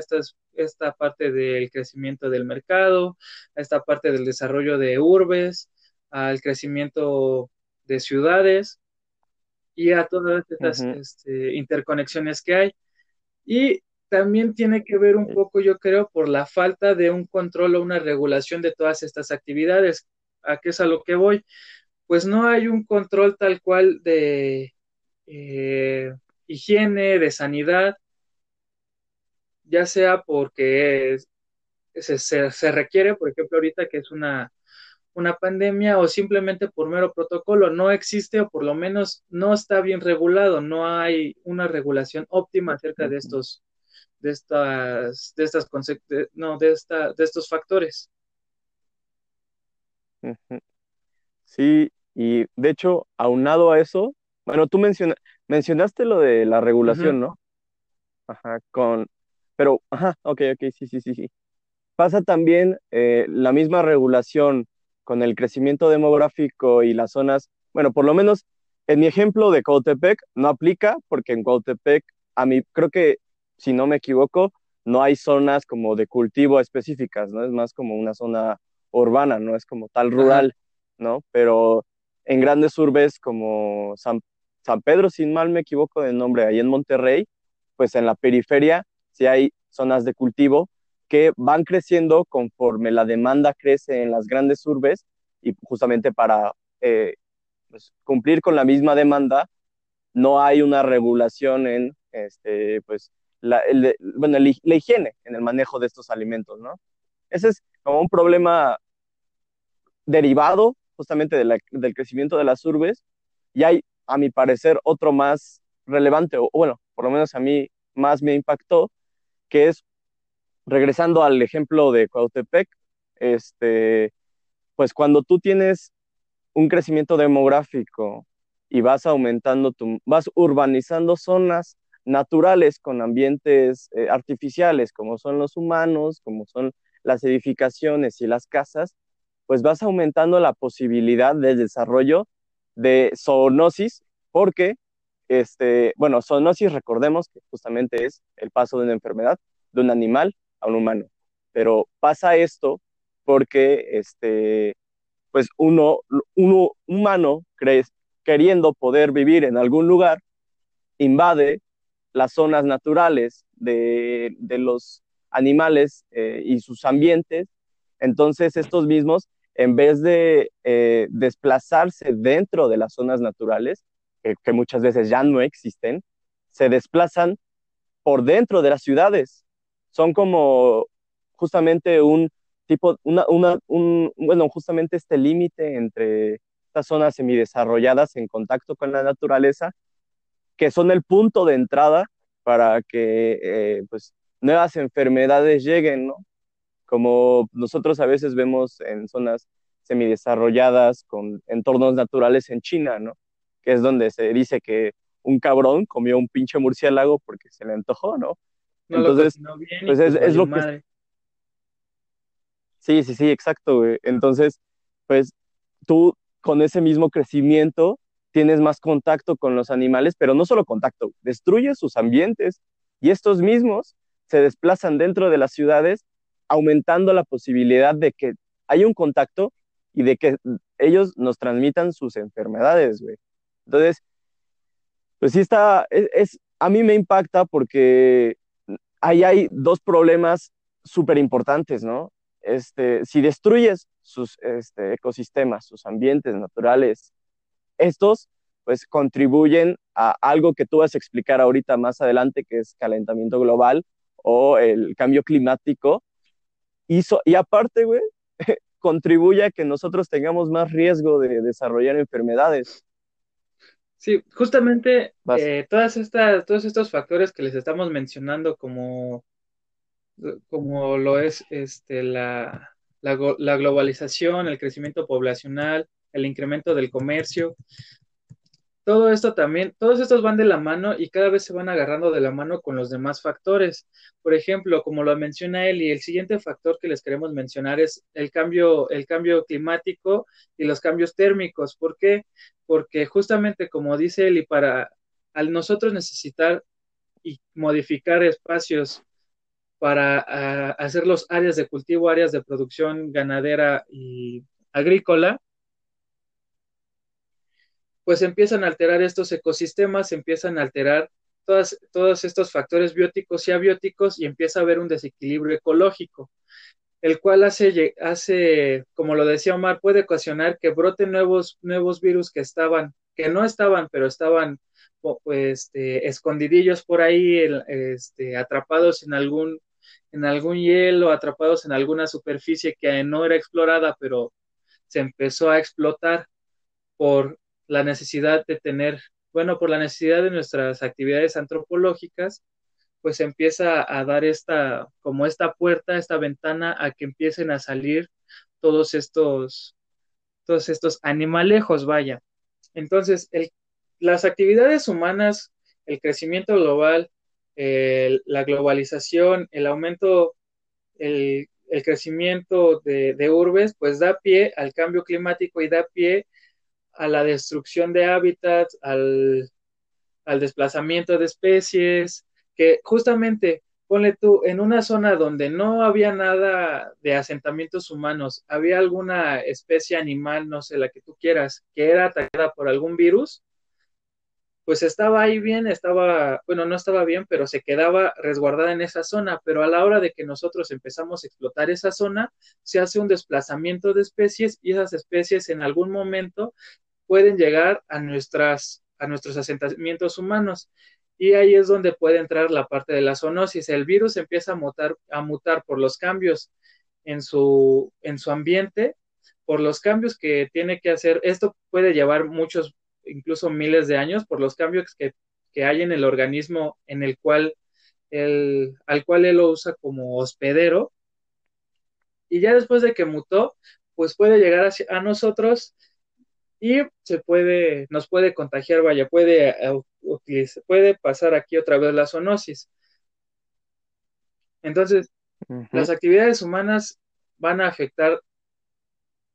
esta parte del crecimiento del mercado, a esta parte del desarrollo de urbes, al crecimiento de ciudades y a todas estas uh -huh. este, interconexiones que hay. Y también tiene que ver un poco, yo creo, por la falta de un control o una regulación de todas estas actividades. ¿A qué es a lo que voy? Pues no hay un control tal cual de eh, higiene, de sanidad, ya sea porque se, se, se requiere, por ejemplo, ahorita que es una una pandemia o simplemente por mero protocolo. No existe o por lo menos no está bien regulado, no hay una regulación óptima acerca de estos de estas de estas de, no de esta de estos factores. Sí, y de hecho, aunado a eso, bueno, tú menciona, mencionaste lo de la regulación, uh -huh. ¿no? Ajá, con, pero, ajá, ok, ok, sí, sí, sí, sí. Pasa también eh, la misma regulación con el crecimiento demográfico y las zonas bueno, por lo menos en mi ejemplo de Cuautepec no aplica porque en Cuautepec, a mí creo que, si no me equivoco, no hay zonas como de cultivo específicas, ¿no? Es más como una zona urbana, no es como tal rural, ¿no? Pero en grandes urbes como San, San Pedro, sin mal me equivoco de nombre, ahí en Monterrey, pues en la periferia sí hay zonas de cultivo que van creciendo conforme la demanda crece en las grandes urbes y justamente para eh, pues, cumplir con la misma demanda no hay una regulación en este, pues, la, bueno, la higiene en el manejo de estos alimentos, ¿no? Ese es como un problema derivado justamente del crecimiento de las urbes y hay, a mi parecer, otro más relevante, o bueno, por lo menos a mí más me impactó, que es regresando al ejemplo de Cuautepec, este, pues cuando tú tienes un crecimiento demográfico y vas aumentando, tu, vas urbanizando zonas naturales con ambientes eh, artificiales, como son los humanos, como son las edificaciones y las casas, pues vas aumentando la posibilidad del desarrollo de zoonosis, porque, este, bueno, zoonosis recordemos que justamente es el paso de una enfermedad de un animal a un humano. Pero pasa esto porque este, pues uno, uno humano queriendo poder vivir en algún lugar, invade las zonas naturales de, de los animales eh, y sus ambientes. Entonces estos mismos, en vez de eh, desplazarse dentro de las zonas naturales, que muchas veces ya no existen, se desplazan por dentro de las ciudades son como justamente un tipo, una, una, un, bueno, justamente este límite entre estas zonas semidesarrolladas en contacto con la naturaleza, que son el punto de entrada para que eh, pues, nuevas enfermedades lleguen, ¿no? Como nosotros a veces vemos en zonas semidesarrolladas con entornos naturales en China, ¿no? Que es donde se dice que un cabrón comió un pinche murciélago porque se le antojó, ¿no? Entonces, pues es, pues lo que... Sí, sí, sí, exacto, güey. Entonces, pues tú con ese mismo crecimiento tienes más contacto con los animales, pero no solo contacto, destruyes sus ambientes y estos mismos se desplazan dentro de las ciudades, aumentando la posibilidad de que haya un contacto y de que ellos nos transmitan sus enfermedades, güey. Entonces, pues sí está, es, a mí me impacta porque ahí hay dos problemas súper importantes, ¿no? Este, si destruyes sus este, ecosistemas, sus ambientes naturales, estos pues contribuyen a algo que tú vas a explicar ahorita más adelante, que es calentamiento global o el cambio climático. Y, y aparte, güey, [LAUGHS] contribuye a que nosotros tengamos más riesgo de desarrollar enfermedades. Sí, justamente eh, todas estas, todos estos factores que les estamos mencionando como, como lo es este, la, la, la globalización, el crecimiento poblacional, el incremento del comercio, todo esto también, todos estos van de la mano y cada vez se van agarrando de la mano con los demás factores. Por ejemplo, como lo menciona él, y el siguiente factor que les queremos mencionar es el cambio, el cambio climático y los cambios térmicos. ¿Por qué? Porque justamente como dice él, y para al nosotros necesitar y modificar espacios para hacer los áreas de cultivo, áreas de producción ganadera y agrícola, pues empiezan a alterar estos ecosistemas, empiezan a alterar todas, todos estos factores bióticos y abióticos y empieza a haber un desequilibrio ecológico, el cual hace, hace, como lo decía Omar, puede ocasionar que broten nuevos, nuevos virus que estaban, que no estaban, pero estaban este, escondidillos por ahí, este, atrapados en algún, en algún hielo, atrapados en alguna superficie que no era explorada, pero se empezó a explotar por la necesidad de tener, bueno, por la necesidad de nuestras actividades antropológicas, pues empieza a dar esta, como esta puerta, esta ventana a que empiecen a salir todos estos, todos estos animalejos, vaya. Entonces, el, las actividades humanas, el crecimiento global, la globalización, el aumento, el, el crecimiento de, de, urbes, pues da pie al cambio climático y da pie a la destrucción de hábitats, al, desplazamiento de especies, que justamente ponle tú, en una zona donde no había nada de asentamientos humanos, había alguna especie animal, no sé, la que tú quieras, que era atacada por algún virus, pues estaba ahí bien, estaba, bueno, no estaba bien, pero se quedaba resguardada en esa zona, pero a la hora de que nosotros empezamos a explotar esa zona, se hace un desplazamiento de especies y esas especies en algún momento pueden llegar a nuestras a nuestros asentamientos humanos y ahí es donde puede entrar la parte de la zoonosis. El virus empieza a mutar, a mutar por los cambios en su, en su ambiente, por los cambios que tiene que hacer. Esto puede llevar muchos, incluso miles de años, por los cambios que, que hay en el organismo en el cual el, al cual él lo usa como hospedero. Y ya después de que mutó, pues puede llegar a, a nosotros y se puede, nos puede contagiar, vaya, puede, eh, puede pasar aquí otra vez la zoonosis. Entonces, las actividades humanas van a afectar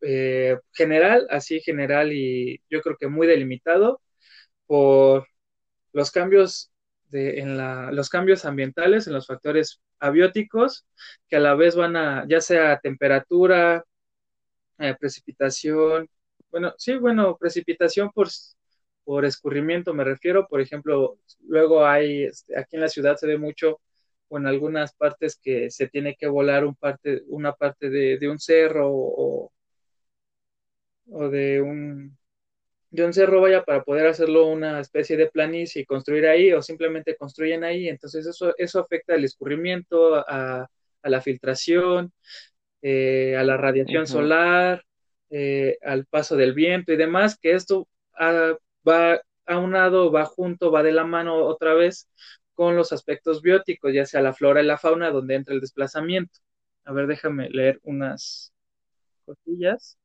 eh, general, así general y yo creo que muy delimitado por los cambios de, en la, los cambios ambientales, en los factores abióticos, que a la vez van a, ya sea temperatura, eh, precipitación, bueno, sí, bueno, precipitación por, por escurrimiento me refiero, por ejemplo, luego hay, este, aquí en la ciudad se ve mucho, o en algunas partes que se tiene que volar un parte, una parte de, un cerro o, o de un de un cerro vaya para poder hacerlo una especie de planicie y construir ahí o simplemente construyen ahí. Entonces eso eso afecta al escurrimiento a, la filtración eh, a la radiación solar eh, al paso del viento y demás, que esto ah, va aunado, va junto, va de la mano otra vez con los aspectos bióticos, ya sea la flora y la fauna, donde entra el desplazamiento. A ver, déjame leer unas cosillas.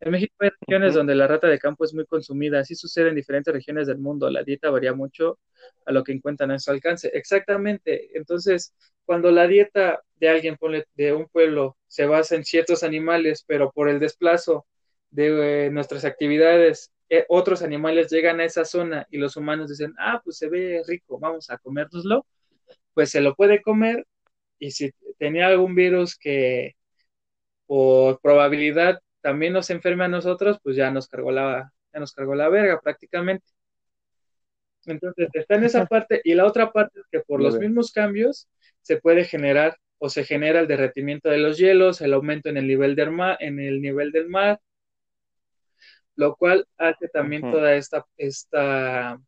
En México hay regiones donde la rata de campo es muy consumida. Así sucede en diferentes regiones del mundo. La dieta varía mucho a lo que encuentran en su alcance. Exactamente. Entonces, cuando la dieta de alguien, de un pueblo, se basa en ciertos animales, pero por el desplazo de eh, nuestras actividades, eh, otros animales llegan a esa zona y los humanos dicen, ah, pues se ve rico, vamos a comérnoslo, pues se lo puede comer y si tenía algún virus que por probabilidad también nos enferme a nosotros, pues ya nos cargó la, ya nos cargó la verga prácticamente. Entonces está en esa parte y la otra parte es que por los mismos cambios se puede generar o se genera el derretimiento de los hielos, el aumento en el nivel del mar, en el nivel del mar, lo cual hace también toda esta, esta,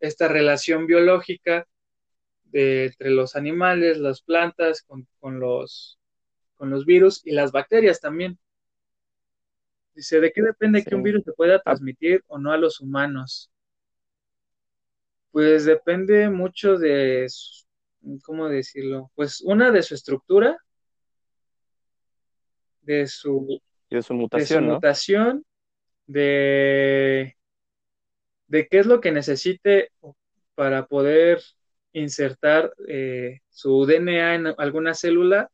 esta relación biológica entre los animales, las plantas, con, con, los, con los virus y las bacterias también. Dice, ¿de qué depende que un virus se pueda transmitir o no a los humanos? Pues depende mucho de, ¿cómo decirlo? Pues una de su estructura, de su, de su mutación, de, mutación, de, de qué es lo que necesite para poder insertar eh, su DNA en alguna célula,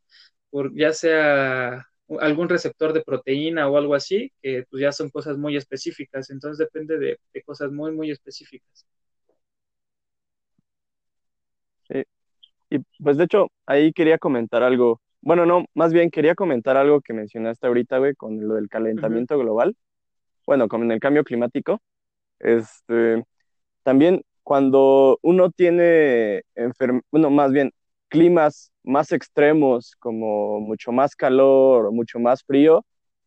por, ya sea algún receptor de proteína o algo así, que pues ya son cosas muy específicas, entonces depende de, cosas muy, muy específicas. Y pues de hecho, ahí quería comentar algo, bueno, no, más bien quería comentar algo que mencionaste ahorita, güey, con lo del calentamiento global, bueno, con el cambio climático, este, también cuando uno tiene, bueno, más bien, climas más extremos, como mucho más calor o mucho más frío,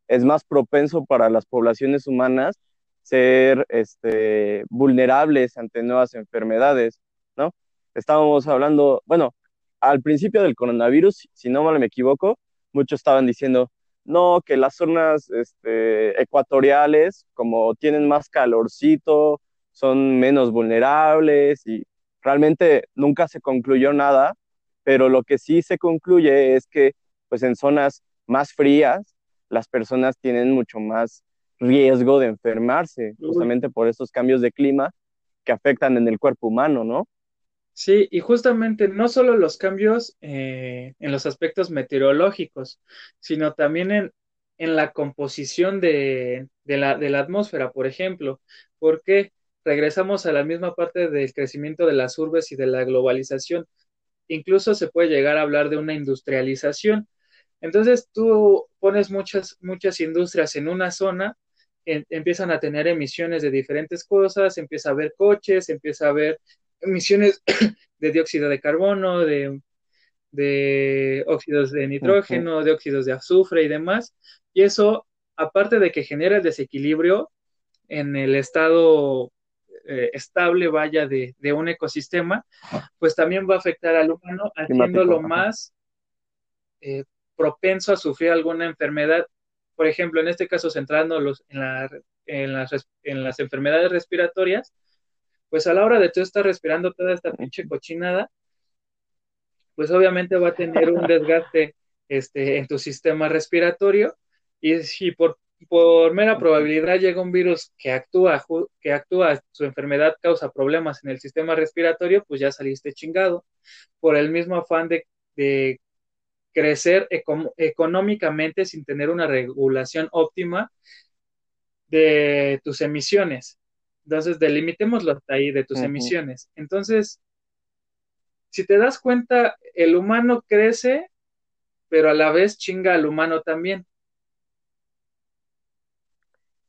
es más propenso para las poblaciones humanas ser este, vulnerables ante nuevas enfermedades, ¿no? Estábamos hablando, bueno, al principio del coronavirus, si no mal me equivoco, muchos estaban diciendo, no, que las zonas este, ecuatoriales, como tienen más calorcito, son menos vulnerables y realmente nunca se concluyó nada pero lo que sí se concluye es que pues en zonas más frías las personas tienen mucho más riesgo de enfermarse, justamente por estos cambios de clima que afectan en el cuerpo humano, ¿no? Sí, y justamente no solo los cambios eh, en los aspectos meteorológicos, sino también en, en la composición de, de, la, de la atmósfera, por ejemplo. ¿Por qué? Regresamos a la misma parte del crecimiento de las urbes y de la globalización. Incluso se puede llegar a hablar de una industrialización. Entonces tú pones muchas, muchas industrias en una zona, empiezan a tener emisiones de diferentes cosas, empieza a haber coches, empieza a haber emisiones [COUGHS] de dióxido de carbono, de, de óxidos de nitrógeno, de óxidos de azufre y demás. Y eso, aparte de que genera el desequilibrio en el estado eh, estable, vaya, de, de, un ecosistema, pues también va a afectar al humano, haciéndolo más eh, propenso a sufrir alguna enfermedad. Por ejemplo, en este caso, centrándolos en, la, en, las, en las enfermedades respiratorias, pues a la hora de tú estar respirando toda esta pinche cochinada, pues obviamente va a tener un desgaste este, en tu sistema respiratorio. Y si por, por mera probabilidad llega un virus que actúa, que actúa, su enfermedad causa problemas en el sistema respiratorio, pues ya saliste chingado. Por el mismo afán de, de crecer económicamente sin tener una regulación óptima de tus emisiones. Entonces, delimitémoslo hasta ahí de tus uh -huh. emisiones. Entonces, si te das cuenta, el humano crece, pero a la vez chinga al humano también.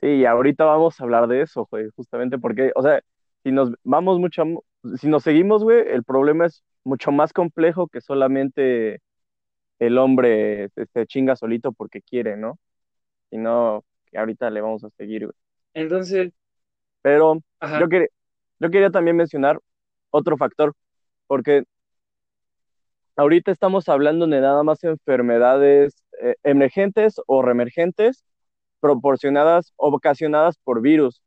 Sí, y ahorita vamos a hablar de eso, güey, justamente porque, o sea, si nos vamos mucho, si nos seguimos, güey, el problema es mucho más complejo que solamente el hombre se, se chinga solito porque quiere, ¿no? Sino que ahorita le vamos a seguir, güey. Entonces. Pero yo, quer, yo quería también mencionar otro factor, porque ahorita estamos hablando de nada más enfermedades eh, emergentes o reemergentes proporcionadas o ocasionadas por virus,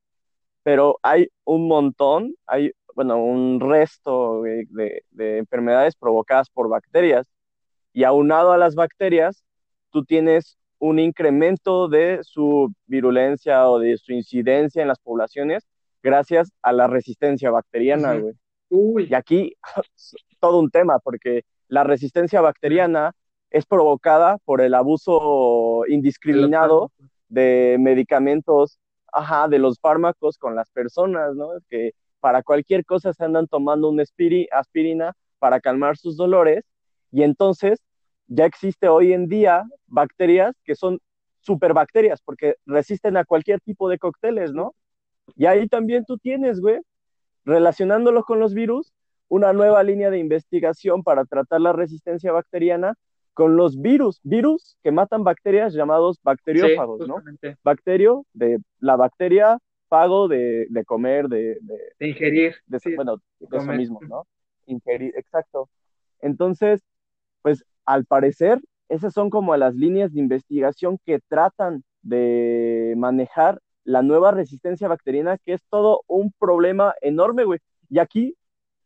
pero hay un montón, hay, bueno, un resto de, de, de enfermedades provocadas por bacterias. Y aunado a las bacterias, tú tienes un incremento de su virulencia o de su incidencia en las poblaciones gracias a la resistencia bacteriana, güey. Uh -huh. Y aquí [LAUGHS] todo un tema, porque la resistencia bacteriana es provocada por el abuso indiscriminado de medicamentos, ajá, de los fármacos con las personas, ¿no? Que para cualquier cosa se andan tomando una aspirina para calmar sus dolores y entonces ya existe hoy en día bacterias que son superbacterias porque resisten a cualquier tipo de cócteles, ¿no? Y ahí también tú tienes, güey, relacionándolo con los virus, una nueva línea de investigación para tratar la resistencia bacteriana con los virus, virus que matan bacterias llamados bacteriófagos, sí, ¿no? Bacterio, de la bacteria, fago de, de comer, de, de, de ingerir. De, sí, bueno, de eso mismo, ¿no? Ingerir, exacto. Entonces, pues al parecer, esas son como las líneas de investigación que tratan de manejar la nueva resistencia bacteriana, que es todo un problema enorme, güey. Y aquí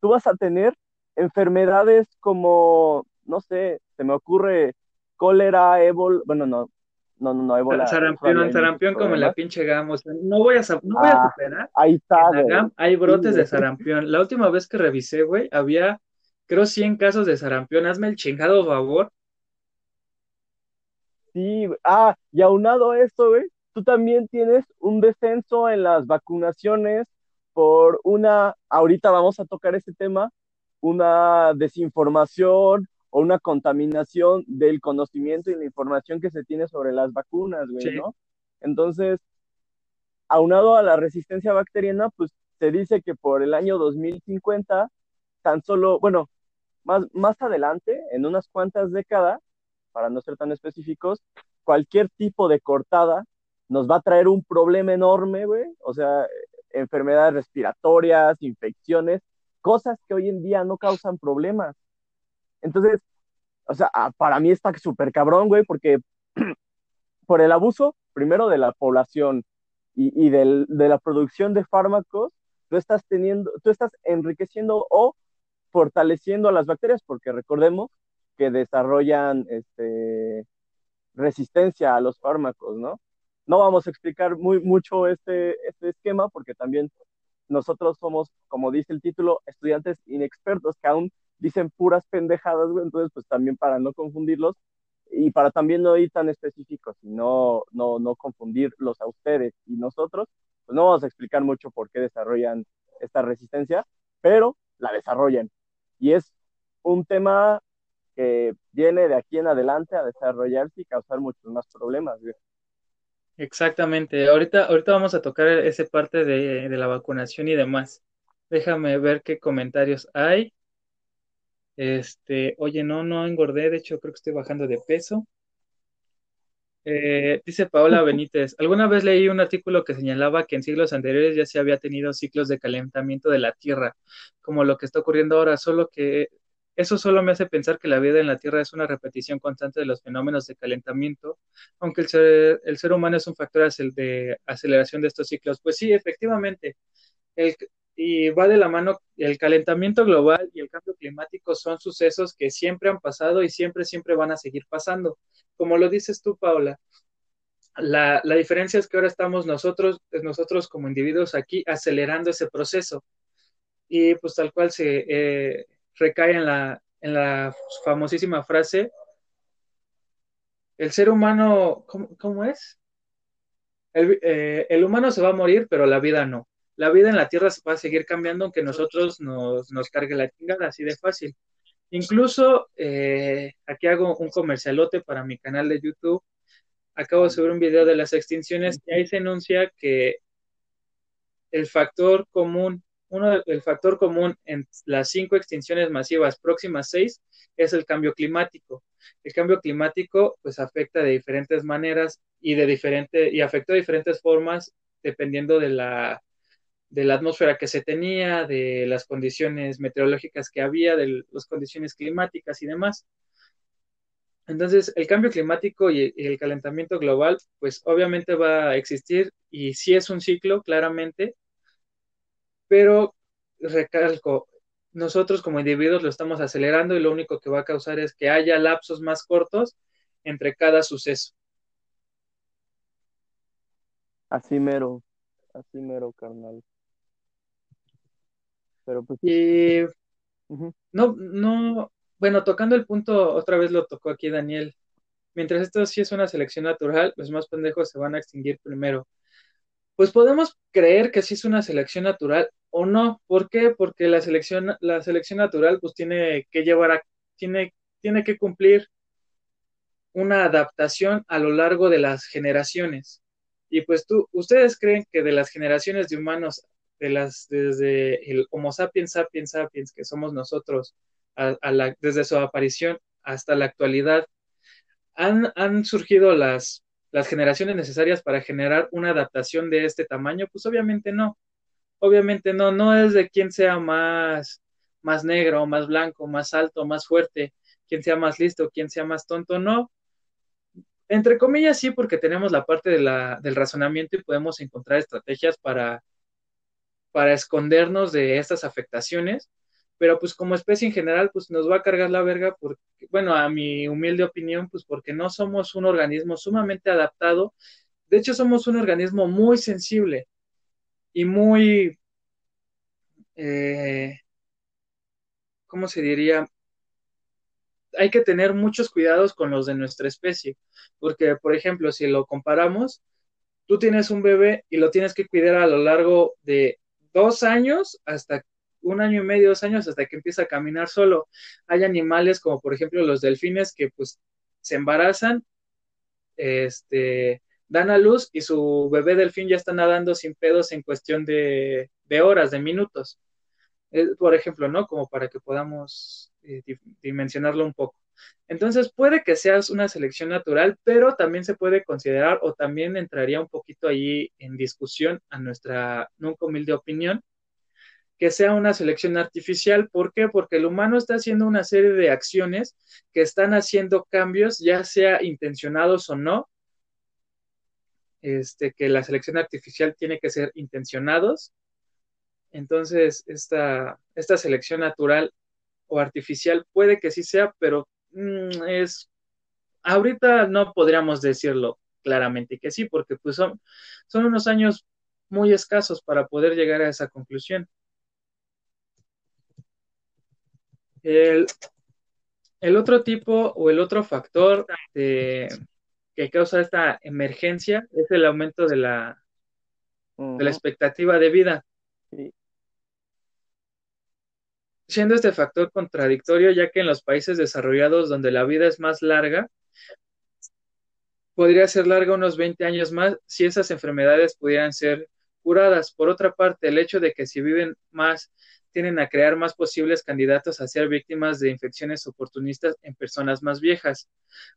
tú vas a tener enfermedades como, no sé, se me ocurre cólera, ébola, bueno, no, no, no, no, ébola. Sarampión, sarampión como en la pinche GAM, o sea, no voy a, no voy a ah, superar. Ahí está, en la GAM hay brotes de sarampión. La última vez que revisé, güey, había, creo, 100 casos de sarampión. Hazme el chingado favor. Sí, ah, y aunado a esto, güey, tú también tienes un descenso en las vacunaciones por una, ahorita vamos a tocar este tema, una desinformación o una contaminación del conocimiento y la información que se tiene sobre las vacunas, güey, sí. ¿no? Entonces, aunado a la resistencia bacteriana, pues se dice que por el año 2050, tan solo, bueno, más, más adelante, en unas cuantas décadas, para no ser tan específicos, cualquier tipo de cortada nos va a traer un problema enorme, güey, o sea, enfermedades respiratorias, infecciones, cosas que hoy en día no causan problemas. Entonces, o sea, ah, para mí está súper cabrón, güey, porque [CLEARS THROAT] por el abuso, primero de la población y, y del, de la producción de fármacos, tú estás teniendo, tú estás enriqueciendo o fortaleciendo a las bacterias, porque recordemos que desarrollan este, resistencia a los fármacos, ¿no? No vamos a explicar muy, mucho este, este esquema porque también nosotros somos, como dice el título, estudiantes inexpertos que aún dicen puras pendejadas, entonces pues también para no confundirlos, y para también no ir tan específicos y no, no, no confundirlos a ustedes y nosotros, pues no vamos a explicar mucho por qué desarrollan esta resistencia, pero la desarrollan. Y es un tema que viene de aquí en adelante a desarrollarse y causar muchos más problemas. Exactamente. Ahorita, ahorita vamos a tocar esa parte de, de la vacunación y demás. Déjame ver qué comentarios hay. Este, oye, no, no engordé, de hecho creo que estoy bajando de peso. Eh, dice Paola Benítez, alguna vez leí un artículo que señalaba que en siglos anteriores ya se había tenido ciclos de calentamiento de la Tierra, como lo que está ocurriendo ahora, solo que eso solo me hace pensar que la vida en la Tierra es una repetición constante de los fenómenos de calentamiento, aunque el ser, el ser humano es un factor de aceleración de estos ciclos. Pues sí, efectivamente, el, y va de la mano el calentamiento global y el cambio climático son sucesos que siempre han pasado y siempre, siempre van a seguir pasando. Como lo dices tú, Paula, la, la diferencia es que ahora estamos nosotros, nosotros como individuos aquí acelerando ese proceso y pues tal cual se eh, recae en la, en la famosísima frase, el ser humano, ¿cómo, cómo es? El, eh, el humano se va a morir, pero la vida no la vida en la Tierra va a seguir cambiando aunque nosotros nos, nos cargue la chingada, así de fácil. Incluso eh, aquí hago un comercialote para mi canal de YouTube. Acabo de subir un video de las extinciones y ahí se enuncia que el factor común, uno el factor común en las cinco extinciones masivas próximas seis es el cambio climático. El cambio climático pues afecta de diferentes maneras y de diferente y afectó de diferentes formas dependiendo de la de la atmósfera que se tenía, de las condiciones meteorológicas que había, de las condiciones climáticas y demás. Entonces, el cambio climático y el calentamiento global, pues obviamente va a existir y sí es un ciclo, claramente, pero recalco, nosotros como individuos lo estamos acelerando y lo único que va a causar es que haya lapsos más cortos entre cada suceso. Así mero, así mero, carnal. Pero pues. Y no, no, bueno, tocando el punto, otra vez lo tocó aquí Daniel. Mientras esto sí es una selección natural, los más pendejos se van a extinguir primero. Pues podemos creer que sí es una selección natural o no. ¿Por qué? Porque la selección, la selección natural, pues tiene que llevar a, tiene, tiene que cumplir una adaptación a lo largo de las generaciones. Y pues tú, ustedes creen que de las generaciones de humanos de las, desde el Homo sapiens sapiens sapiens que somos nosotros, a, la, desde su aparición hasta la actualidad, han, surgido las, generaciones necesarias para generar una adaptación de este tamaño? Pues obviamente no. Obviamente no, no es de quién sea más, más negro, más blanco, más alto, más fuerte, quién sea más listo, quién sea más tonto, no. Entre comillas sí, porque tenemos la parte del razonamiento y podemos encontrar estrategias para, para escondernos de estas afectaciones, pero pues como especie en general, pues nos va a cargar la verga, porque, bueno, a mi humilde opinión, pues porque no somos un organismo sumamente adaptado, de hecho somos un organismo muy sensible y muy, eh, ¿cómo se diría? Hay que tener muchos cuidados con los de nuestra especie, porque, por ejemplo, si lo comparamos, tú tienes un bebé y lo tienes que cuidar a lo largo de dos años hasta un año y medio, dos años hasta que empieza a caminar solo. Hay animales como por ejemplo los delfines que pues se embarazan, este, dan a luz y su bebé delfín ya está nadando sin pedos en cuestión de, de horas, de minutos. Por ejemplo, ¿no? Como para que podamos eh, dimensionarlo un poco. Entonces puede que sea una selección natural, pero también se puede considerar o también entraría un poquito ahí en discusión a nuestra nunca humilde opinión que sea una selección artificial. ¿Por qué? Porque el humano está haciendo una serie de acciones que están haciendo cambios, ya sea intencionados o no. Este, que la selección artificial tiene que ser intencionados. Entonces, esta, esta selección natural o artificial puede que sí sea, pero es, ahorita no podríamos decirlo claramente que sí, porque pues son, son unos años muy escasos para poder llegar a esa conclusión. El, el otro tipo o el otro factor de, que causa esta emergencia es el aumento de la, de la expectativa de vida. Siendo este factor contradictorio, ya que en los países desarrollados donde la vida es más larga, podría ser larga unos 20 años más si esas enfermedades pudieran ser curadas. Por otra parte, el hecho de que si viven más tienen a crear más posibles candidatos a ser víctimas de infecciones oportunistas en personas más viejas,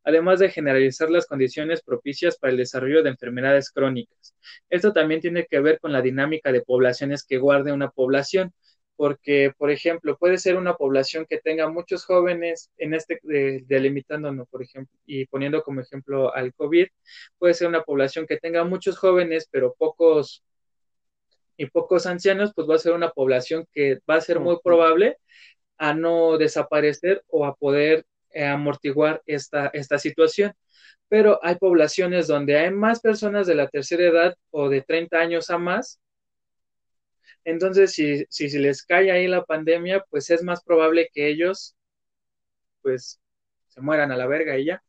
además de generalizar las condiciones propicias para el desarrollo de enfermedades crónicas. Esto también tiene que ver con la dinámica de poblaciones que guarde una población, porque, por ejemplo, puede ser una población que tenga muchos jóvenes, en este, delimitándonos, por ejemplo, y poniendo como ejemplo al COVID, puede ser una población que tenga muchos jóvenes, pero pocos y pocos ancianos, pues va a ser una población que va a ser muy probable a no desaparecer o a poder eh, amortiguar esta, esta situación. Pero hay poblaciones donde hay más personas de la tercera edad o de 30 años a más. Entonces, si, si, si les cae ahí la pandemia, pues es más probable que ellos, pues, se mueran a la verga y ya.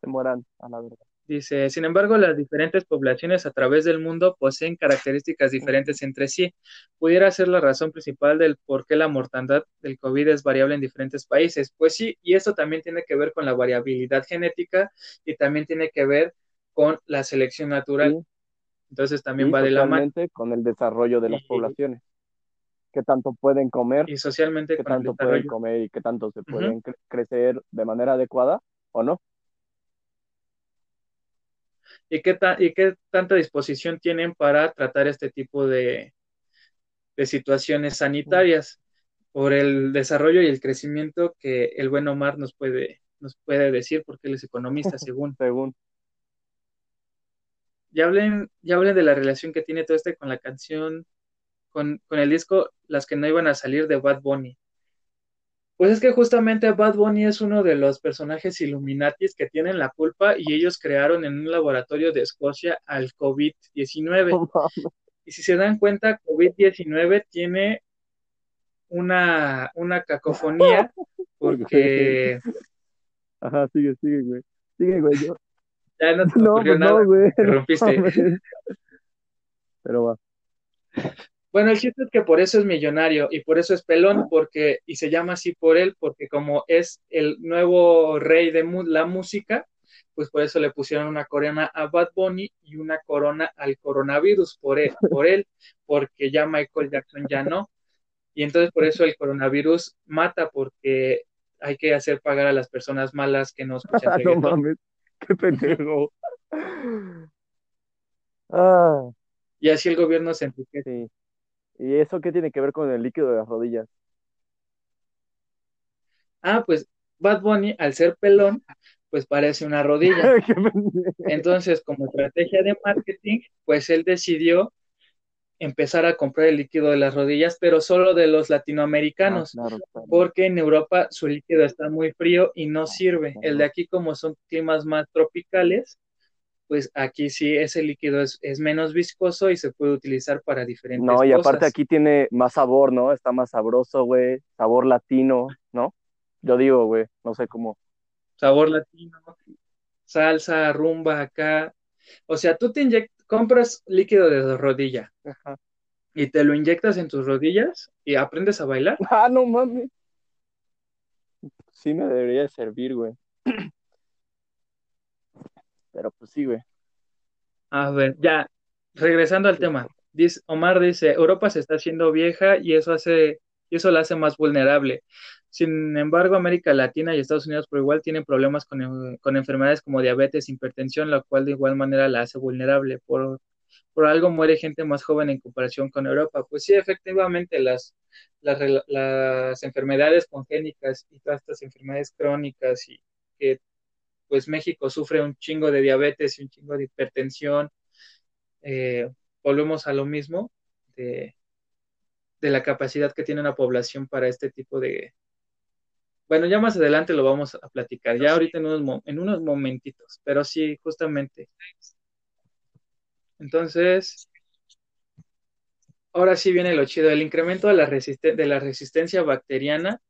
Se mueran a la verga. Dice, sin embargo, las diferentes poblaciones a través del mundo poseen características diferentes entre sí. Pudiera ser la razón principal del por qué la mortandad del COVID es variable en diferentes países. Pues sí, y esto también tiene que ver con la variabilidad genética y también tiene que ver con la selección natural. Entonces también va de la mano. con el desarrollo de las poblaciones. ¿Qué tanto pueden comer? Y socialmente ¿Qué tanto pueden comer y qué tanto se pueden crecer de manera adecuada o no? y qué, y qué tanta disposición tienen para tratar este tipo de, de situaciones sanitarias por el desarrollo y el crecimiento que el buen Omar nos puede, nos puede decir, porque él es economista, [LAUGHS] según. según. Ya hablen, ya hablen de la relación que tiene todo este con la canción, con, con el disco Las que no iban a salir de Bad Bunny. Pues es que justamente Bad Bunny es uno de los personajes Illuminatis que tienen la culpa y ellos crearon en un laboratorio de Escocia al COVID-19. [LAUGHS] y si se dan cuenta, COVID-19 tiene una, una cacofonía [LAUGHS] porque... Ajá, sigue, sigue, güey. Sigue, güey. Yo... Ya no te no, ocurrió pues nada. No, güey. rompiste. Pero va. Bueno, el chiste es que por eso es millonario y por eso es pelón, porque, y se llama así por él, porque como es el nuevo rey de la música, pues por eso le pusieron una corona a Bad Bunny y una corona al coronavirus por él, por él, porque ya Michael Jackson ya no. Y entonces por eso el coronavirus mata, porque hay que hacer pagar a las personas malas que no escuchan [LAUGHS] no mames, [LAUGHS] qué pendejo. Ah. Y así el gobierno se enriquece. ¿Y eso qué tiene que ver con el líquido de las rodillas? Ah, pues Bad Bunny, al ser pelón, pues parece una rodilla. [LAUGHS] Entonces, como estrategia de marketing, pues él decidió empezar a comprar el líquido de las rodillas, pero solo de los latinoamericanos, ah, porque en Europa su líquido está muy frío y no sirve. El de aquí, como son climas más tropicales, pues aquí sí ese líquido es, menos viscoso y se puede utilizar para diferentes No, y aparte aquí tiene más sabor, ¿no? Está más sabroso, güey, sabor latino, ¿no? Yo digo, güey, no sé cómo. Sabor latino, salsa, rumba acá. O sea, tú te compras líquido de rodilla y te lo inyectas en tus rodillas y aprendes a bailar. [LAUGHS] Ah, no mames. Sí me debería servir, güey. [CLEARS THROAT] Pero pues sí, güey. A ver, ya, regresando al tema. Dice, Omar dice, Europa se está haciendo vieja y eso hace, eso la hace más vulnerable. Sin embargo, América Latina y Estados Unidos por igual tienen problemas con, enfermedades como diabetes, hipertensión, lo cual de igual manera la hace vulnerable. Por, por algo muere gente más joven en comparación con Europa. Pues sí, efectivamente, las, las, las enfermedades congénicas y todas estas enfermedades crónicas y que pues México sufre un chingo de diabetes y un chingo de hipertensión. Eh, volvemos a lo mismo de, la capacidad que tiene una población para este tipo de... Bueno, ya más adelante lo vamos a platicar, ya ahorita en unos, en unos momentitos, pero sí, justamente. Entonces, ahora sí viene lo chido, el incremento de la, de la resistencia bacteriana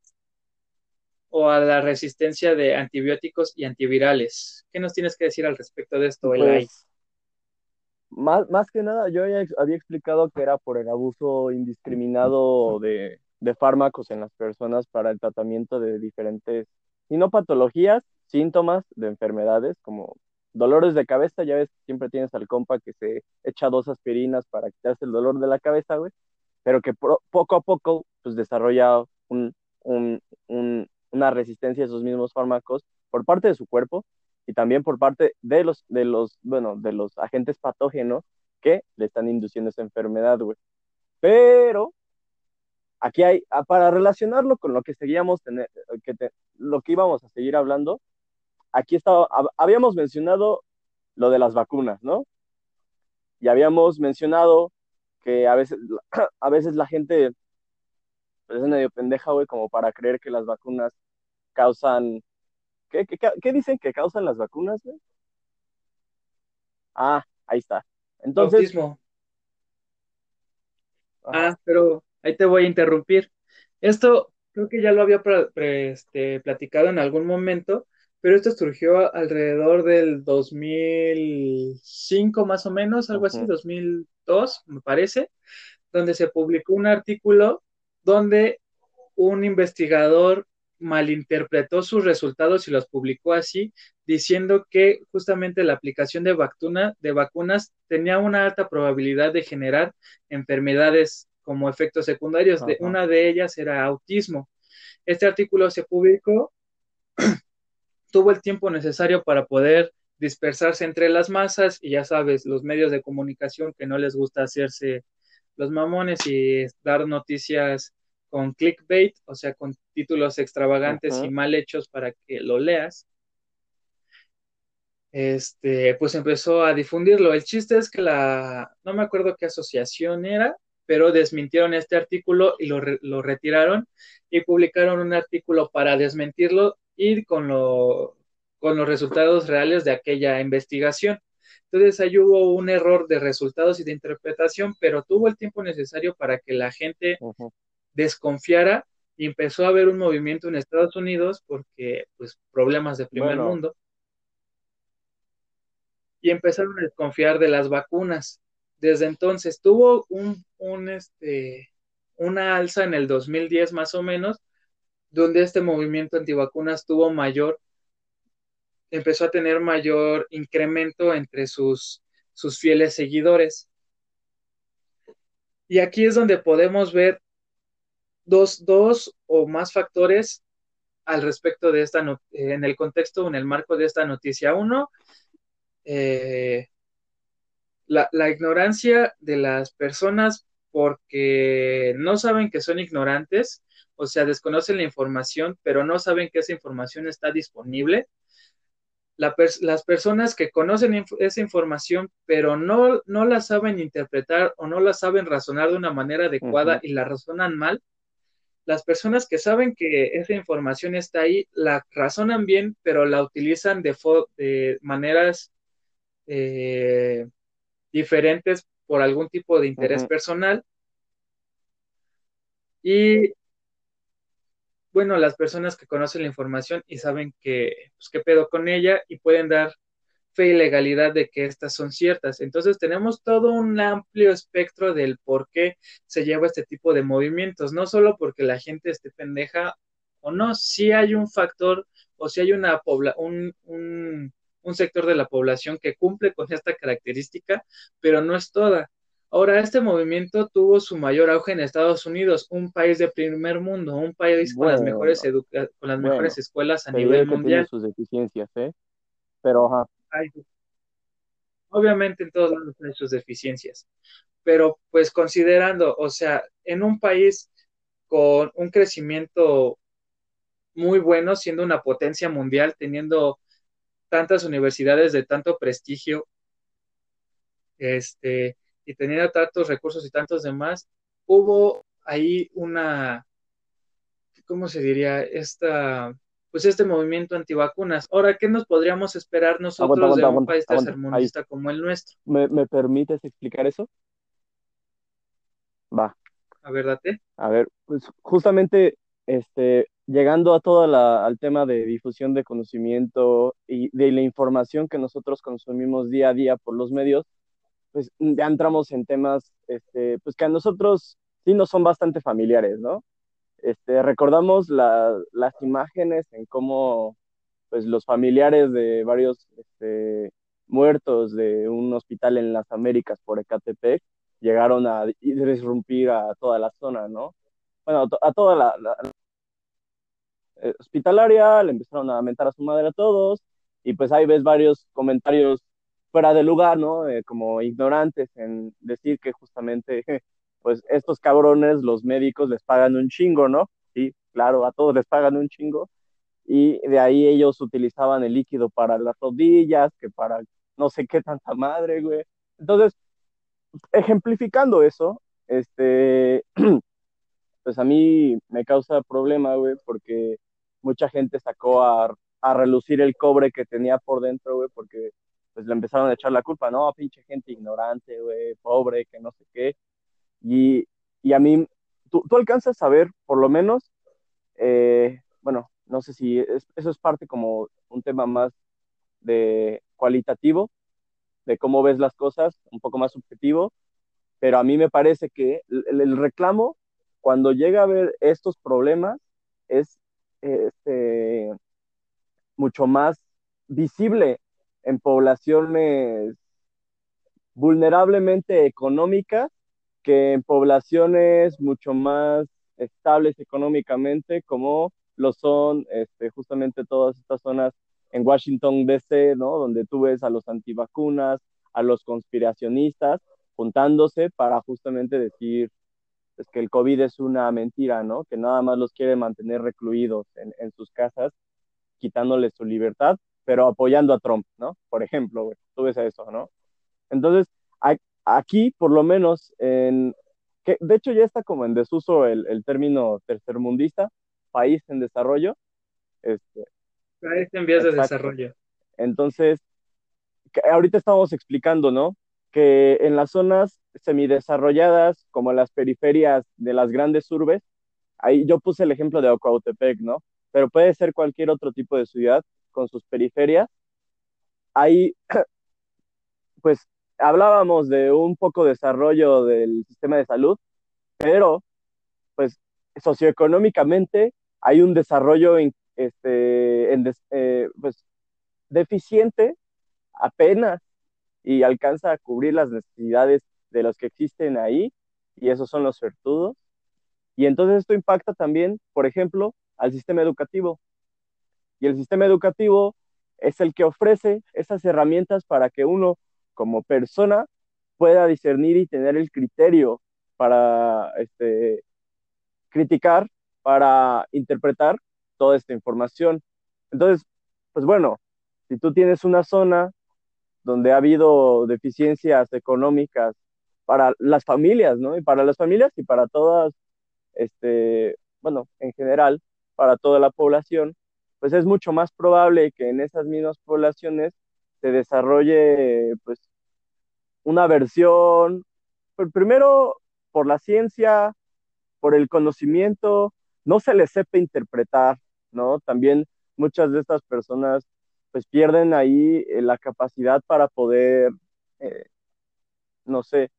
o a la resistencia de antibióticos y antivirales. ¿Qué nos tienes que decir al respecto de esto, pues, Más, más que nada, yo ya había explicado que era por el abuso indiscriminado de, de fármacos en las personas para el tratamiento de diferentes, y no patologías, síntomas de enfermedades como dolores de cabeza, ya ves, siempre tienes al compa que se echa dos aspirinas para quitarse el dolor de la cabeza, güey, pero que poco a poco, pues desarrolla un, un, una resistencia a esos mismos fármacos por parte de su cuerpo y también por parte de los, de los, bueno, de los agentes patógenos que le están induciendo esa enfermedad, güey. Pero aquí hay, ah, para relacionarlo con lo que seguíamos, tener, que lo que íbamos a seguir hablando, aquí estaba, habíamos mencionado lo de las vacunas, ¿no? Y habíamos mencionado que a veces, [CLEARS THROAT] a veces la gente pues, es medio pendeja, güey, como para creer que las vacunas causan... ¿Qué, qué, dicen que causan las vacunas, güey? Ah, ahí está. Entonces... Ah, pero ahí te voy a interrumpir. Esto creo que ya lo había este, platicado en algún momento, pero esto surgió alrededor del 2005 más o menos, algo así, 2002 me parece, donde se publicó un artículo donde un investigador malinterpretó sus resultados y los publicó así, diciendo que justamente la aplicación de, vacuna, de vacunas tenía una alta probabilidad de generar enfermedades como efectos secundarios. De, una de ellas era autismo. Este artículo se publicó, [CLEARS THROAT] tuvo el tiempo necesario para poder dispersarse entre las masas y ya sabes, los medios de comunicación que no les gusta hacerse los mamones y dar noticias con clickbait, o sea, con títulos extravagantes y mal hechos para que lo leas. Este, pues empezó a difundirlo. El chiste es que la, no me acuerdo qué asociación era, pero desmintieron este artículo y lo, lo retiraron y publicaron un artículo para desmentirlo y con, lo, con los resultados reales de aquella investigación. Entonces ahí hubo un error de resultados y de interpretación, pero tuvo el tiempo necesario para que la gente desconfiara y empezó a haber un movimiento en Estados Unidos porque, pues, problemas de primer mundo. Y empezaron a desconfiar de las vacunas. Desde entonces tuvo un, un, este, una alza en el 2010 más o menos, donde este movimiento antivacunas tuvo mayor, empezó a tener mayor incremento entre sus, sus fieles seguidores. Y aquí es donde podemos ver dos, dos o más factores al respecto de esta, en el contexto, en el marco de esta noticia. Uno, eh, la, la, ignorancia de las personas porque no saben que son ignorantes, o sea, desconocen la información, pero no saben que esa información está disponible. Las personas que conocen esa información, pero no, no la saben interpretar o no la saben razonar de una manera adecuada y la razonan mal, las personas que saben que esa información está ahí, la razonan bien, pero la utilizan de, de maneras eh, diferentes por algún tipo de interés personal. Y bueno, las personas que conocen la información y saben que, pues, qué pedo con ella y pueden dar fe y legalidad de que estas son ciertas. Entonces tenemos todo un amplio espectro del por qué se lleva este tipo de movimientos, no solo porque la gente esté pendeja o no, si hay un factor o si hay una un, un, un sector de la población que cumple con esta característica, pero no es toda. Ahora, este movimiento tuvo su mayor auge en Estados Unidos, un país de primer mundo, un país con las mejores con las mejores escuelas a nivel mundial. sus deficiencias, ¿eh? Pero, ajá. obviamente en todos lados hay sus deficiencias, pero pues considerando, o sea, en un país con un crecimiento muy bueno, siendo una potencia mundial, teniendo tantas universidades de tanto prestigio, este, y tenía tantos recursos y tantos demás, hubo ahí una, ¿cómo se diría? Esta, pues este movimiento antivacunas. Ahora, ¿qué nos podríamos esperar nosotros de un país tercermundista como el nuestro? ¿Me, ¿Me, permites explicar eso? Va. A ver, date. A ver, pues justamente este, llegando a todo la, al tema de difusión de conocimiento y de la información que nosotros consumimos día a día por los medios, pues ya entramos en temas este, pues que a nosotros sí nos son bastante familiares, ¿no? Este, recordamos la, las imágenes en cómo pues, los familiares de varios este, muertos de un hospital en las Américas por Ecatepec llegaron a disrumpir a toda la zona, ¿no? Bueno, a toda la, la eh, hospitalaria, le empezaron a mentar a su madre a todos, y pues ahí ves varios comentarios fuera de lugar, ¿no? Eh, como ignorantes en decir que justamente, [LAUGHS] pues estos cabrones, los médicos les pagan un chingo, ¿no? Sí, claro, a todos les pagan un chingo, y de ahí ellos utilizaban el líquido para las rodillas, que para no sé qué tanta madre, güey. Entonces, ejemplificando eso, este, [CLEARS THROAT] pues a mí me causa problema, güey, porque mucha gente sacó a, a relucir el cobre que tenía por dentro, güey, porque pues le empezaron a echar la culpa, no, pinche gente ignorante, güey, pobre, que no sé qué. Y, y a mí, tú, tú, alcanzas a ver, por lo menos, eh, bueno, no sé si es, eso es parte como un tema más de cualitativo, de cómo ves las cosas, un poco más subjetivo, pero a mí me parece que el reclamo, cuando llega a ver estos problemas, es este, mucho más visible en poblaciones vulnerablemente económicas que en poblaciones mucho más estables económicamente, como lo son este, justamente todas estas zonas en Washington, D.C., ¿no? donde tú ves a los antivacunas, a los conspiracionistas, juntándose para justamente decir es que el COVID es una mentira, ¿no? Que nada más los quiere mantener recluidos en, en sus casas, quitándoles su libertad, pero apoyando a Trump, ¿no? Por ejemplo, güey, tú ves eso, ¿no? Entonces, aquí, por lo menos, en, que de hecho ya está como en desuso el, el término tercermundista, país en desarrollo. Este, país en vías de desarrollo. Entonces, ahorita estamos explicando, ¿no? Que en las zonas semidesarrolladas, como las periferias de las grandes urbes, ahí yo puse el ejemplo de Ocoautepec, ¿no? Pero puede ser cualquier otro tipo de ciudad con sus periferias. Ahí, [CLEARS THROAT] pues, hablábamos de un poco desarrollo del sistema de salud, pero, pues, socioeconómicamente hay un desarrollo en, este, en eh, pues, deficiente apenas y alcanza a cubrir las necesidades de los que existen ahí, y esos son los suertudos. Y entonces esto impacta también, por ejemplo, al sistema educativo. Y el sistema educativo es el que ofrece esas herramientas para que uno como persona pueda discernir y tener el criterio para este, criticar, para interpretar toda esta información. Entonces, pues bueno, si tú tienes una zona donde ha habido deficiencias económicas para las familias, ¿no? Y para las familias y para todas, este, bueno, en general, para toda la población, pues es mucho más probable que en esas mismas poblaciones se desarrolle, pues, una versión, pues, primero por la ciencia, por el conocimiento, no se les sepa interpretar, ¿no? También muchas de estas personas, pues, pierden ahí eh, la capacidad para poder, eh, no sé,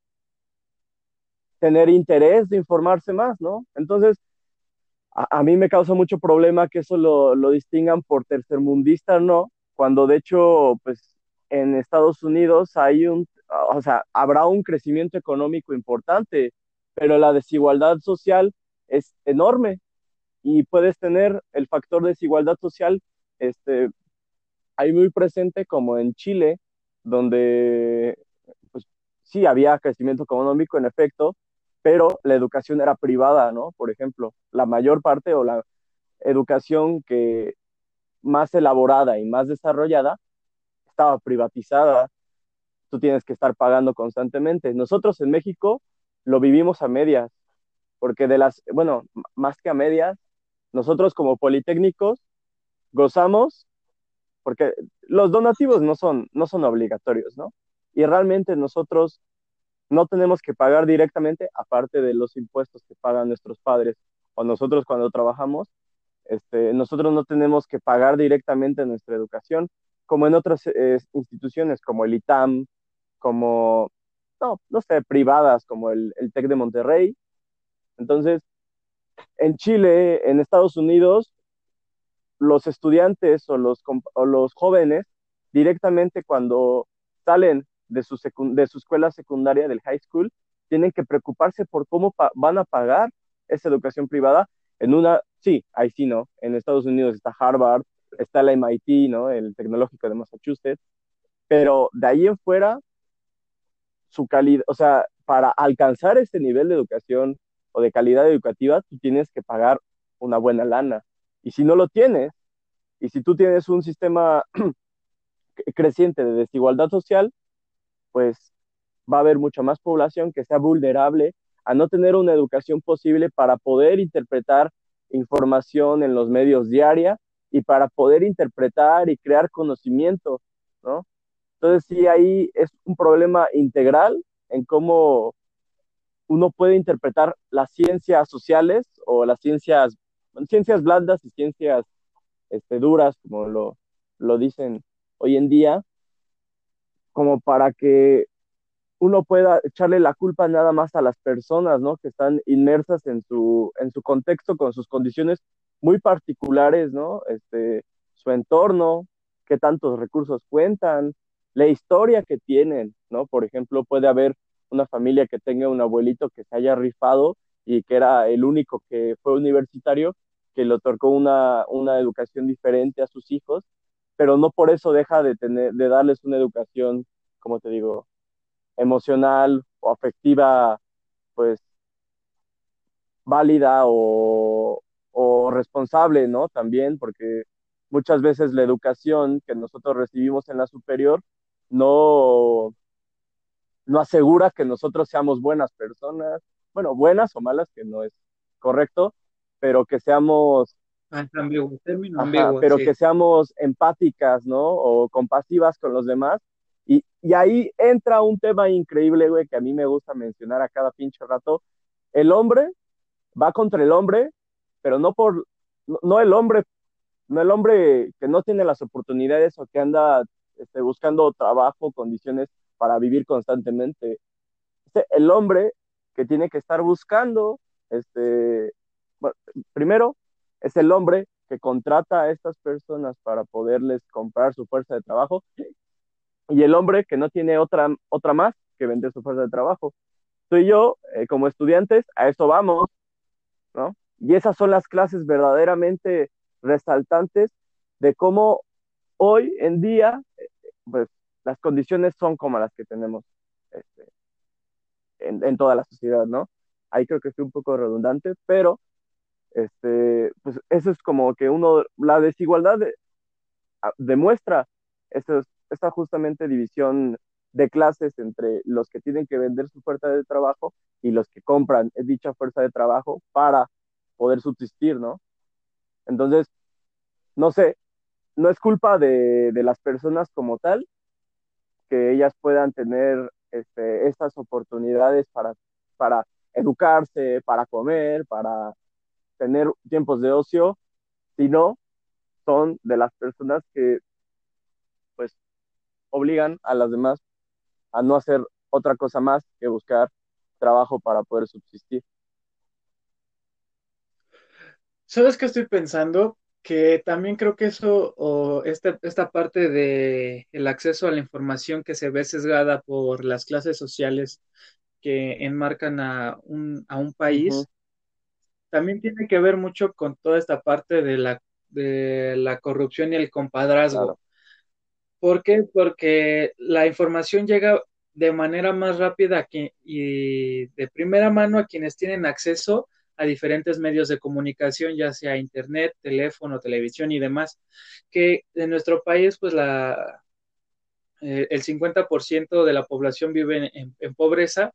tener interés de informarse más, ¿no? Entonces, a, a mí me causa mucho problema que eso lo, lo distingan por tercermundista, ¿no? Cuando de hecho, pues en Estados Unidos hay un, o sea, habrá un crecimiento económico importante, pero la desigualdad social es enorme y puedes tener el factor de desigualdad social este, ahí muy presente como en Chile, donde pues sí había crecimiento económico en efecto, pero la educación era privada, ¿no? Por ejemplo, la mayor parte o la educación que más elaborada y más desarrollada estaba privatizada. Tú tienes que estar pagando constantemente. Nosotros en México lo vivimos a medias, porque de las, bueno, más que a medias, nosotros como politécnicos gozamos, porque los donativos no son, no son obligatorios, ¿no? Y realmente nosotros no tenemos que pagar directamente, aparte de los impuestos que pagan nuestros padres o nosotros cuando trabajamos, este, nosotros no tenemos que pagar directamente nuestra educación, como en otras eh, instituciones, como el ITAM, como, no, no sé, privadas, como el, el TEC de Monterrey. Entonces, en Chile, en Estados Unidos, los estudiantes o los, o los jóvenes directamente cuando salen de su, de su escuela secundaria, del high school, tienen que preocuparse por cómo van a pagar esa educación privada en una, sí, ahí sí, ¿no? En Estados Unidos está Harvard, está el MIT, ¿no? El tecnológico de Massachusetts, pero de ahí en fuera, su calidad, o sea, para alcanzar este nivel de educación o de calidad educativa, tú tienes que pagar una buena lana. Y si no lo tienes, y si tú tienes un sistema [CLEARS THROAT] creciente de desigualdad social, pues va a haber mucha más población que sea vulnerable a no tener una educación posible para poder interpretar información en los medios diaria y para poder interpretar y crear conocimiento, ¿no? Entonces sí, ahí es un problema integral en cómo uno puede interpretar las ciencias sociales o las ciencias, ciencias blandas y ciencias este, duras, como lo, lo dicen hoy en día, como para que uno pueda echarle la culpa nada más a las personas, ¿no? Que están inmersas en su, en su contexto, con sus condiciones muy particulares, ¿no? Este, su entorno, qué tantos recursos cuentan, la historia que tienen, ¿no? Por ejemplo, puede haber una familia que tenga un abuelito que se haya rifado y que era el único que fue universitario, que le otorgó una, una educación diferente a sus hijos, pero no por eso deja de, tener, de darles una educación, como te digo, emocional o afectiva, pues válida o, o responsable, ¿no? También, porque muchas veces la educación que nosotros recibimos en la superior no, no asegura que nosotros seamos buenas personas, bueno, buenas o malas, que no es correcto, pero que seamos... Ambiguo, término pero que seamos empáticas, ¿no? O compasivas con los demás y, y ahí entra un tema increíble, güey, que a mí me gusta mencionar a cada pinche rato. El hombre va contra el hombre, pero no por, no, el hombre, no el hombre que no tiene las oportunidades o que anda este, buscando trabajo, condiciones para vivir constantemente. Este, el hombre que tiene que estar buscando, este, primero, es el hombre que contrata a estas personas para poderles comprar su fuerza de trabajo y el hombre que no tiene otra, otra más que vender su fuerza de trabajo. Tú y yo, eh, como estudiantes, a eso vamos, ¿no? Y esas son las clases verdaderamente resaltantes de cómo hoy en día, eh, pues las condiciones son como las que tenemos este, en, en, toda la sociedad, ¿no? Ahí creo que estoy un poco redundante, pero este, pues eso es como que uno, la desigualdad demuestra esos, esta justamente división de clases entre los que tienen que vender su fuerza de trabajo y los que compran dicha fuerza de trabajo para poder subsistir, ¿no? Entonces, no sé, no es culpa de, de las personas como tal que ellas puedan tener este, estas oportunidades para, para educarse, para comer, para tener tiempos de ocio, sino son de las personas que pues obligan a las demás a no hacer otra cosa más que buscar trabajo para poder subsistir. ¿Sabes qué estoy pensando? Que también creo que eso, o esta, esta parte de el acceso a la información que se ve sesgada por las clases sociales que enmarcan a un, a un país, también tiene que ver mucho con toda esta parte de la, de la corrupción y el compadrazgo. ¿Por qué? Porque la información llega de manera más rápida y de primera mano a quienes tienen acceso a diferentes medios de comunicación, ya sea internet, teléfono, televisión y demás, que en nuestro país, pues la, eh, el 50% de la población vive en, pobreza,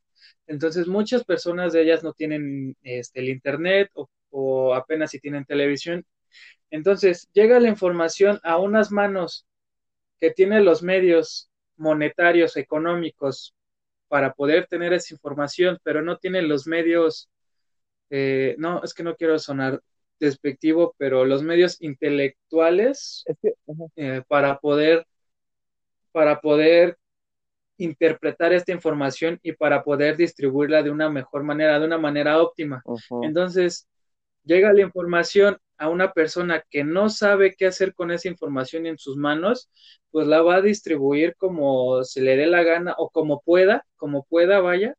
entonces muchas personas de ellas no tienen este, el internet o, o apenas si tienen televisión. Entonces llega la información a unas manos que tiene los medios monetarios, económicos, para poder tener esa información, pero no tiene los medios eh, no, es que no quiero sonar despectivo, pero los medios intelectuales eh, para poder para poder interpretar esta información y para poder distribuirla de una mejor manera, de una manera óptima. Entonces, llega la información a una persona que no sabe qué hacer con esa información en sus manos, pues la va a distribuir como se le dé la gana o como pueda, como pueda, vaya.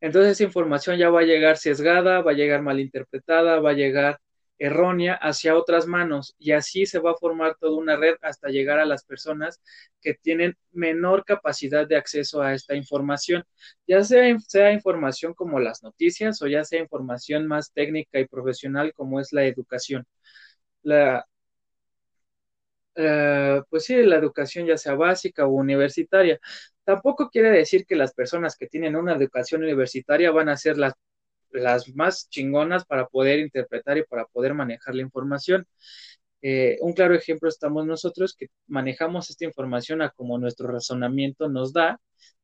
Entonces esa información ya va a llegar sesgada, va a llegar malinterpretada, va a llegar errónea hacia otras manos y así se va a formar toda una red hasta llegar a las personas que tienen menor capacidad de acceso a esta información, ya sea, información como las noticias o ya sea información más técnica y profesional como es la educación. La, eh, pues sí, la educación ya sea básica o universitaria. Tampoco quiere decir que las personas que tienen una educación universitaria van a ser las las más chingonas para poder interpretar y para poder manejar la información. Eh, un claro ejemplo estamos nosotros que manejamos esta información a como nuestro razonamiento nos da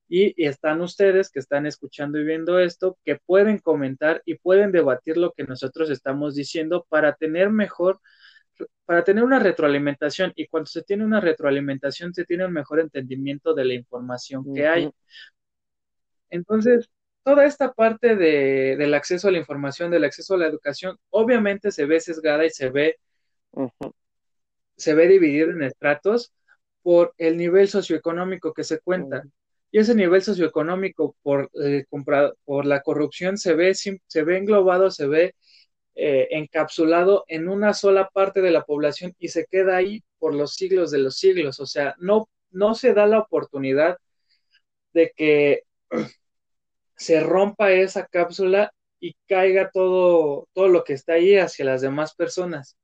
y, están ustedes que están escuchando y viendo esto que pueden comentar y pueden debatir lo que nosotros estamos diciendo para tener mejor para tener una retroalimentación y cuando se tiene una retroalimentación se tiene un mejor entendimiento de la información que hay. Entonces, toda esta parte de, del acceso a la información, del acceso a la educación, obviamente se ve sesgada y se ve, se ve dividido en estratos por el nivel socioeconómico que se cuenta. Y ese nivel socioeconómico por, eh, por la corrupción se ve, se ve englobado, se ve eh, encapsulado en una sola parte de la población y se queda ahí por los siglos de los siglos. O sea, no, no se da la oportunidad de que se rompa esa cápsula y caiga todo, todo lo que está ahí hacia las demás personas.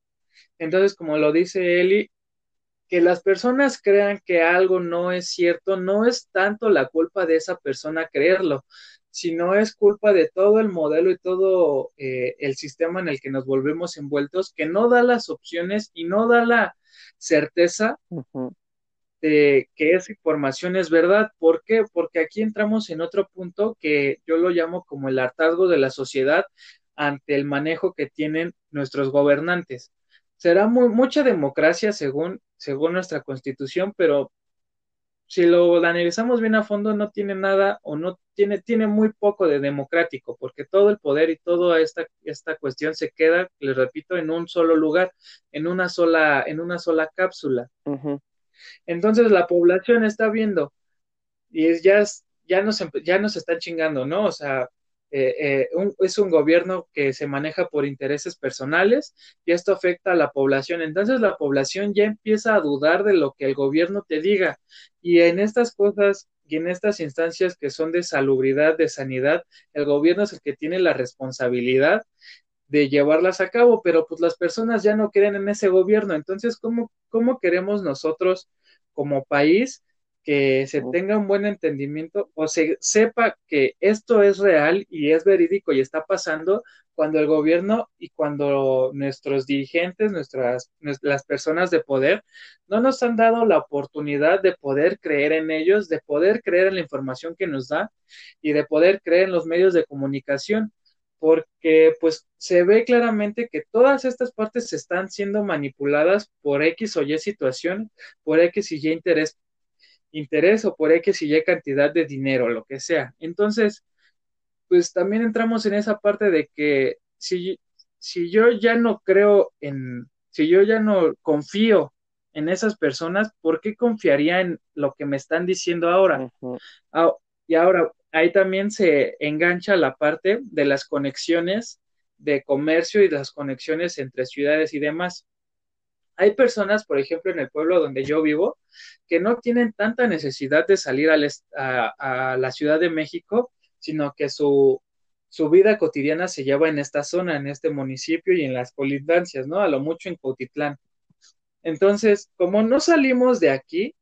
Entonces, como lo dice Eli, que las personas crean que algo no es cierto, no es tanto la culpa de esa persona creerlo, sino es culpa de todo el modelo y todo eh, el sistema en el que nos volvemos envueltos, que no da las opciones y no da la certeza de que esa información es verdad. ¿Por qué? Porque aquí entramos en otro punto que yo lo llamo como el hartazgo de la sociedad ante el manejo que tienen nuestros gobernantes. Será muy, mucha democracia según, según nuestra constitución, pero si lo analizamos bien a fondo, no tiene nada o no tiene, tiene muy poco de democrático, porque todo el poder y toda esta, esta cuestión se queda, les repito, en un solo lugar, en una sola, en una sola cápsula. Entonces la población está viendo y ya, ya, nos, ya nos están chingando, ¿no? O sea, eh, eh, es un gobierno que se maneja por intereses personales y esto afecta a la población. Entonces la población ya empieza a dudar de lo que el gobierno te diga y en estas cosas y en estas instancias que son de salubridad, de sanidad, el gobierno es el que tiene la responsabilidad de llevarlas a cabo, pero pues las personas ya no creen en ese gobierno. Entonces, ¿cómo, cómo queremos nosotros como país que se tenga un buen entendimiento o se sepa que esto es real y es verídico y está pasando cuando el gobierno y cuando nuestros dirigentes, nuestras, las personas de poder, no nos han dado la oportunidad de poder creer en ellos, de poder creer en la información que nos da y de poder creer en los medios de comunicación porque pues se ve claramente que todas estas partes están siendo manipuladas por X o Y situación, por X y Y interés, interés o por X y Y cantidad de dinero, lo que sea. Entonces, pues también entramos en esa parte de que si, si yo ya no creo en, si yo ya no confío en esas personas, ¿por qué confiaría en lo que me están diciendo ahora? Ah, y ahora, ahí también se engancha la parte de las conexiones de comercio y las conexiones entre ciudades y demás. Hay personas, por ejemplo, en el pueblo donde yo vivo, que no tienen tanta necesidad de salir a, la Ciudad de México, sino que su, vida cotidiana se lleva en esta zona, en este municipio y en las colindancias, ¿no? A lo mucho en Cautitlán. Entonces, como no salimos de aquí,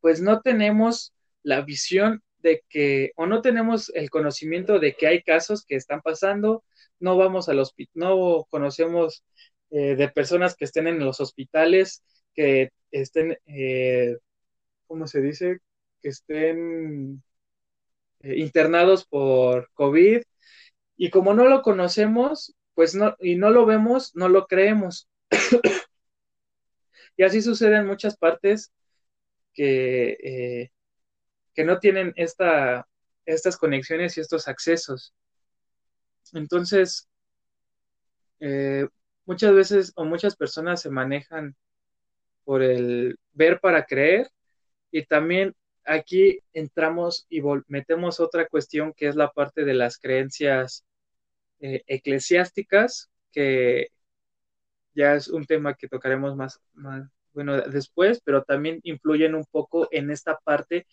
pues no tenemos la visión de que o no tenemos el conocimiento de que hay casos que están pasando, no vamos al hospital, no conocemos eh, de personas que estén en los hospitales, que estén, eh, ¿cómo se dice? Que estén eh, internados por COVID Y como no lo conocemos, pues no, y no lo vemos, no lo creemos. [COUGHS] y así sucede en muchas partes que, que no tienen esta, estas conexiones y estos accesos. Entonces, eh, muchas veces o muchas personas se manejan por el ver para creer y también aquí entramos y metemos otra cuestión que es la parte de las creencias eh, eclesiásticas, que ya es un tema que tocaremos más, más, bueno, después, pero también influyen un poco en esta parte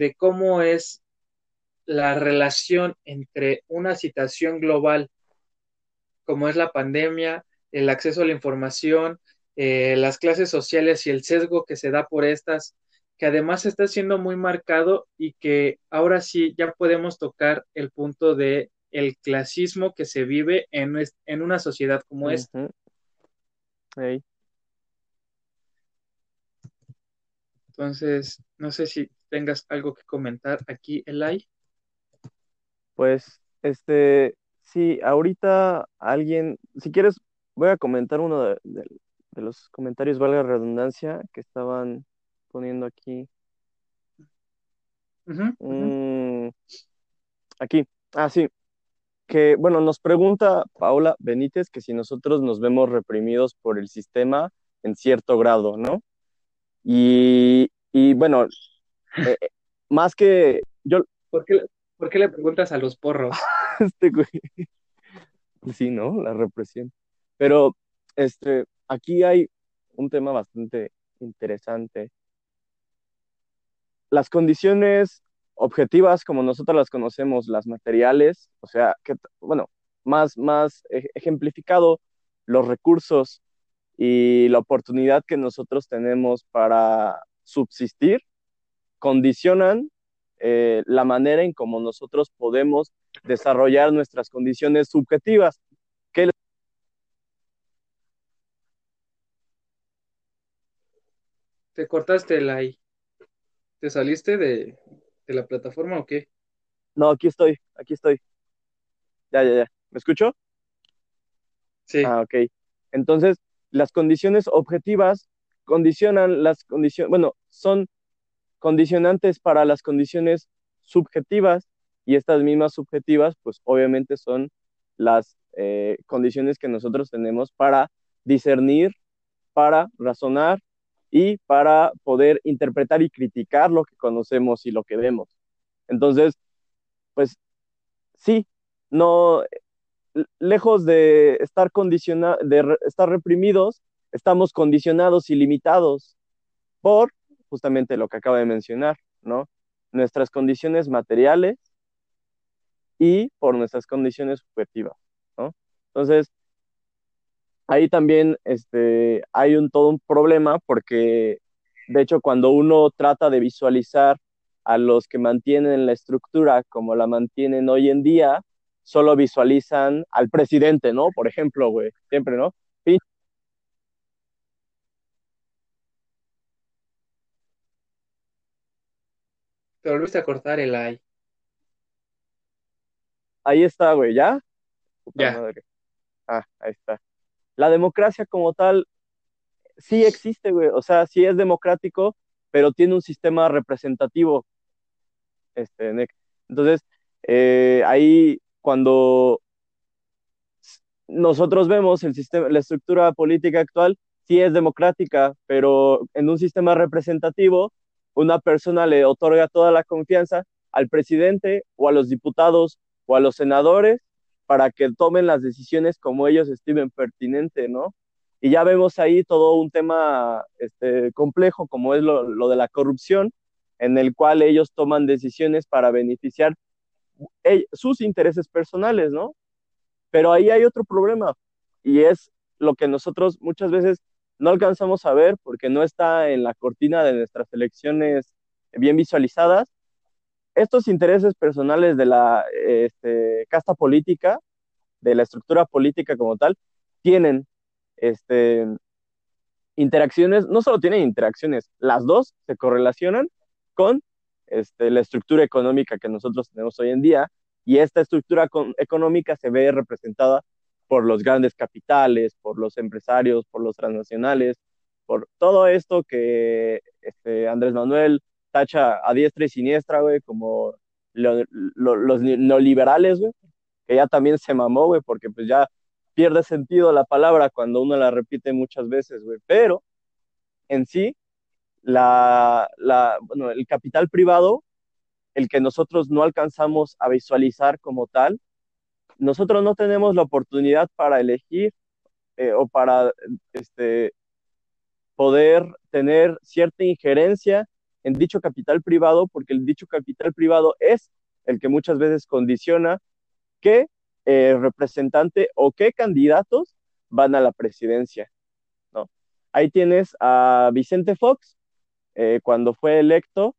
de cómo es la relación entre una situación global como es la pandemia, el acceso a la información, eh, las clases sociales y el sesgo que se da por estas, que además está siendo muy marcado y que ahora sí ya podemos tocar el punto de el clasismo que se vive en, en una sociedad como esta. Entonces, no sé si tengas algo que comentar aquí, Elay. Pues, este, sí, ahorita alguien, si quieres, voy a comentar uno de, los comentarios, valga la redundancia, que estaban poniendo aquí. Mm, aquí, ah, sí, que, bueno, nos pregunta Paula Benítez que si nosotros nos vemos reprimidos por el sistema en cierto grado, ¿no? Y, bueno, eh, más que yo... ¿Por qué, ¿Por qué le preguntas a los porros? [LAUGHS] este güey. Sí, ¿no? La represión. Pero, este, aquí hay un tema bastante interesante. Las condiciones objetivas, como nosotros las conocemos, las materiales, o sea, que, bueno, más, más ejemplificado, los recursos y la oportunidad que nosotros tenemos para subsistir, condicionan eh, la manera en cómo nosotros podemos desarrollar nuestras condiciones subjetivas. Te cortaste el ahí. ¿Te saliste de, de la plataforma o qué? No, aquí estoy, aquí estoy. Ya, ya, ya. ¿Me escucho? Sí. Ah, ok. Entonces, las condiciones objetivas condicionan las condiciones, bueno, son condicionantes para las condiciones subjetivas y estas mismas subjetivas, pues obviamente son las eh, condiciones que nosotros tenemos para discernir, para razonar y para poder interpretar y criticar lo que conocemos y lo que vemos. Entonces, pues sí, no, lejos de estar condicionados, de estar reprimidos, estamos condicionados y limitados por justamente lo que acaba de mencionar, ¿no? Nuestras condiciones materiales y por nuestras condiciones subjetivas, ¿no? Entonces, ahí también este, hay un, todo un problema porque, de hecho, cuando uno trata de visualizar a los que mantienen la estructura como la mantienen hoy en día, solo visualizan al presidente, ¿no? Por ejemplo, güey, siempre, ¿no? Te volviste a cortar el ay. Ahí está, güey, ¿ya? ya. Ah, ahí está. La democracia como tal sí existe, güey. O sea, sí es democrático, pero tiene un sistema representativo. Este, Entonces, eh, ahí cuando nosotros vemos el sistema, la estructura política actual, sí es democrática, pero en un sistema representativo una persona le otorga toda la confianza al presidente o a los diputados o a los senadores para que tomen las decisiones como ellos estimen pertinente, ¿no? Y ya vemos ahí todo un tema este, complejo como es lo, lo de la corrupción, en el cual ellos toman decisiones para beneficiar sus intereses personales, ¿no? Pero ahí hay otro problema y es lo que nosotros muchas veces no alcanzamos a ver porque no está en la cortina de nuestras elecciones bien visualizadas. Estos intereses personales de la este, casta política, de la estructura política como tal, tienen este, interacciones, no solo tienen interacciones, las dos se correlacionan con este, la estructura económica que nosotros tenemos hoy en día Y esta estructura económica se ve representada por los grandes capitales, por los empresarios, por los transnacionales, por todo esto que este, Andrés Manuel tacha a diestra y siniestra, güey, como los neoliberales, güey, que ya también se mamó, güey, porque pues ya pierde sentido la palabra cuando uno la repite muchas veces, güey, pero en sí, la, la, bueno, el capital privado, el que nosotros no alcanzamos a visualizar como tal, nosotros no tenemos la oportunidad para elegir eh, o para este, poder tener cierta injerencia en dicho capital privado, porque el dicho capital privado es el que muchas veces condiciona qué eh, representante o qué candidatos van a la presidencia. ¿no? Ahí tienes a Vicente Fox, eh, cuando fue electo,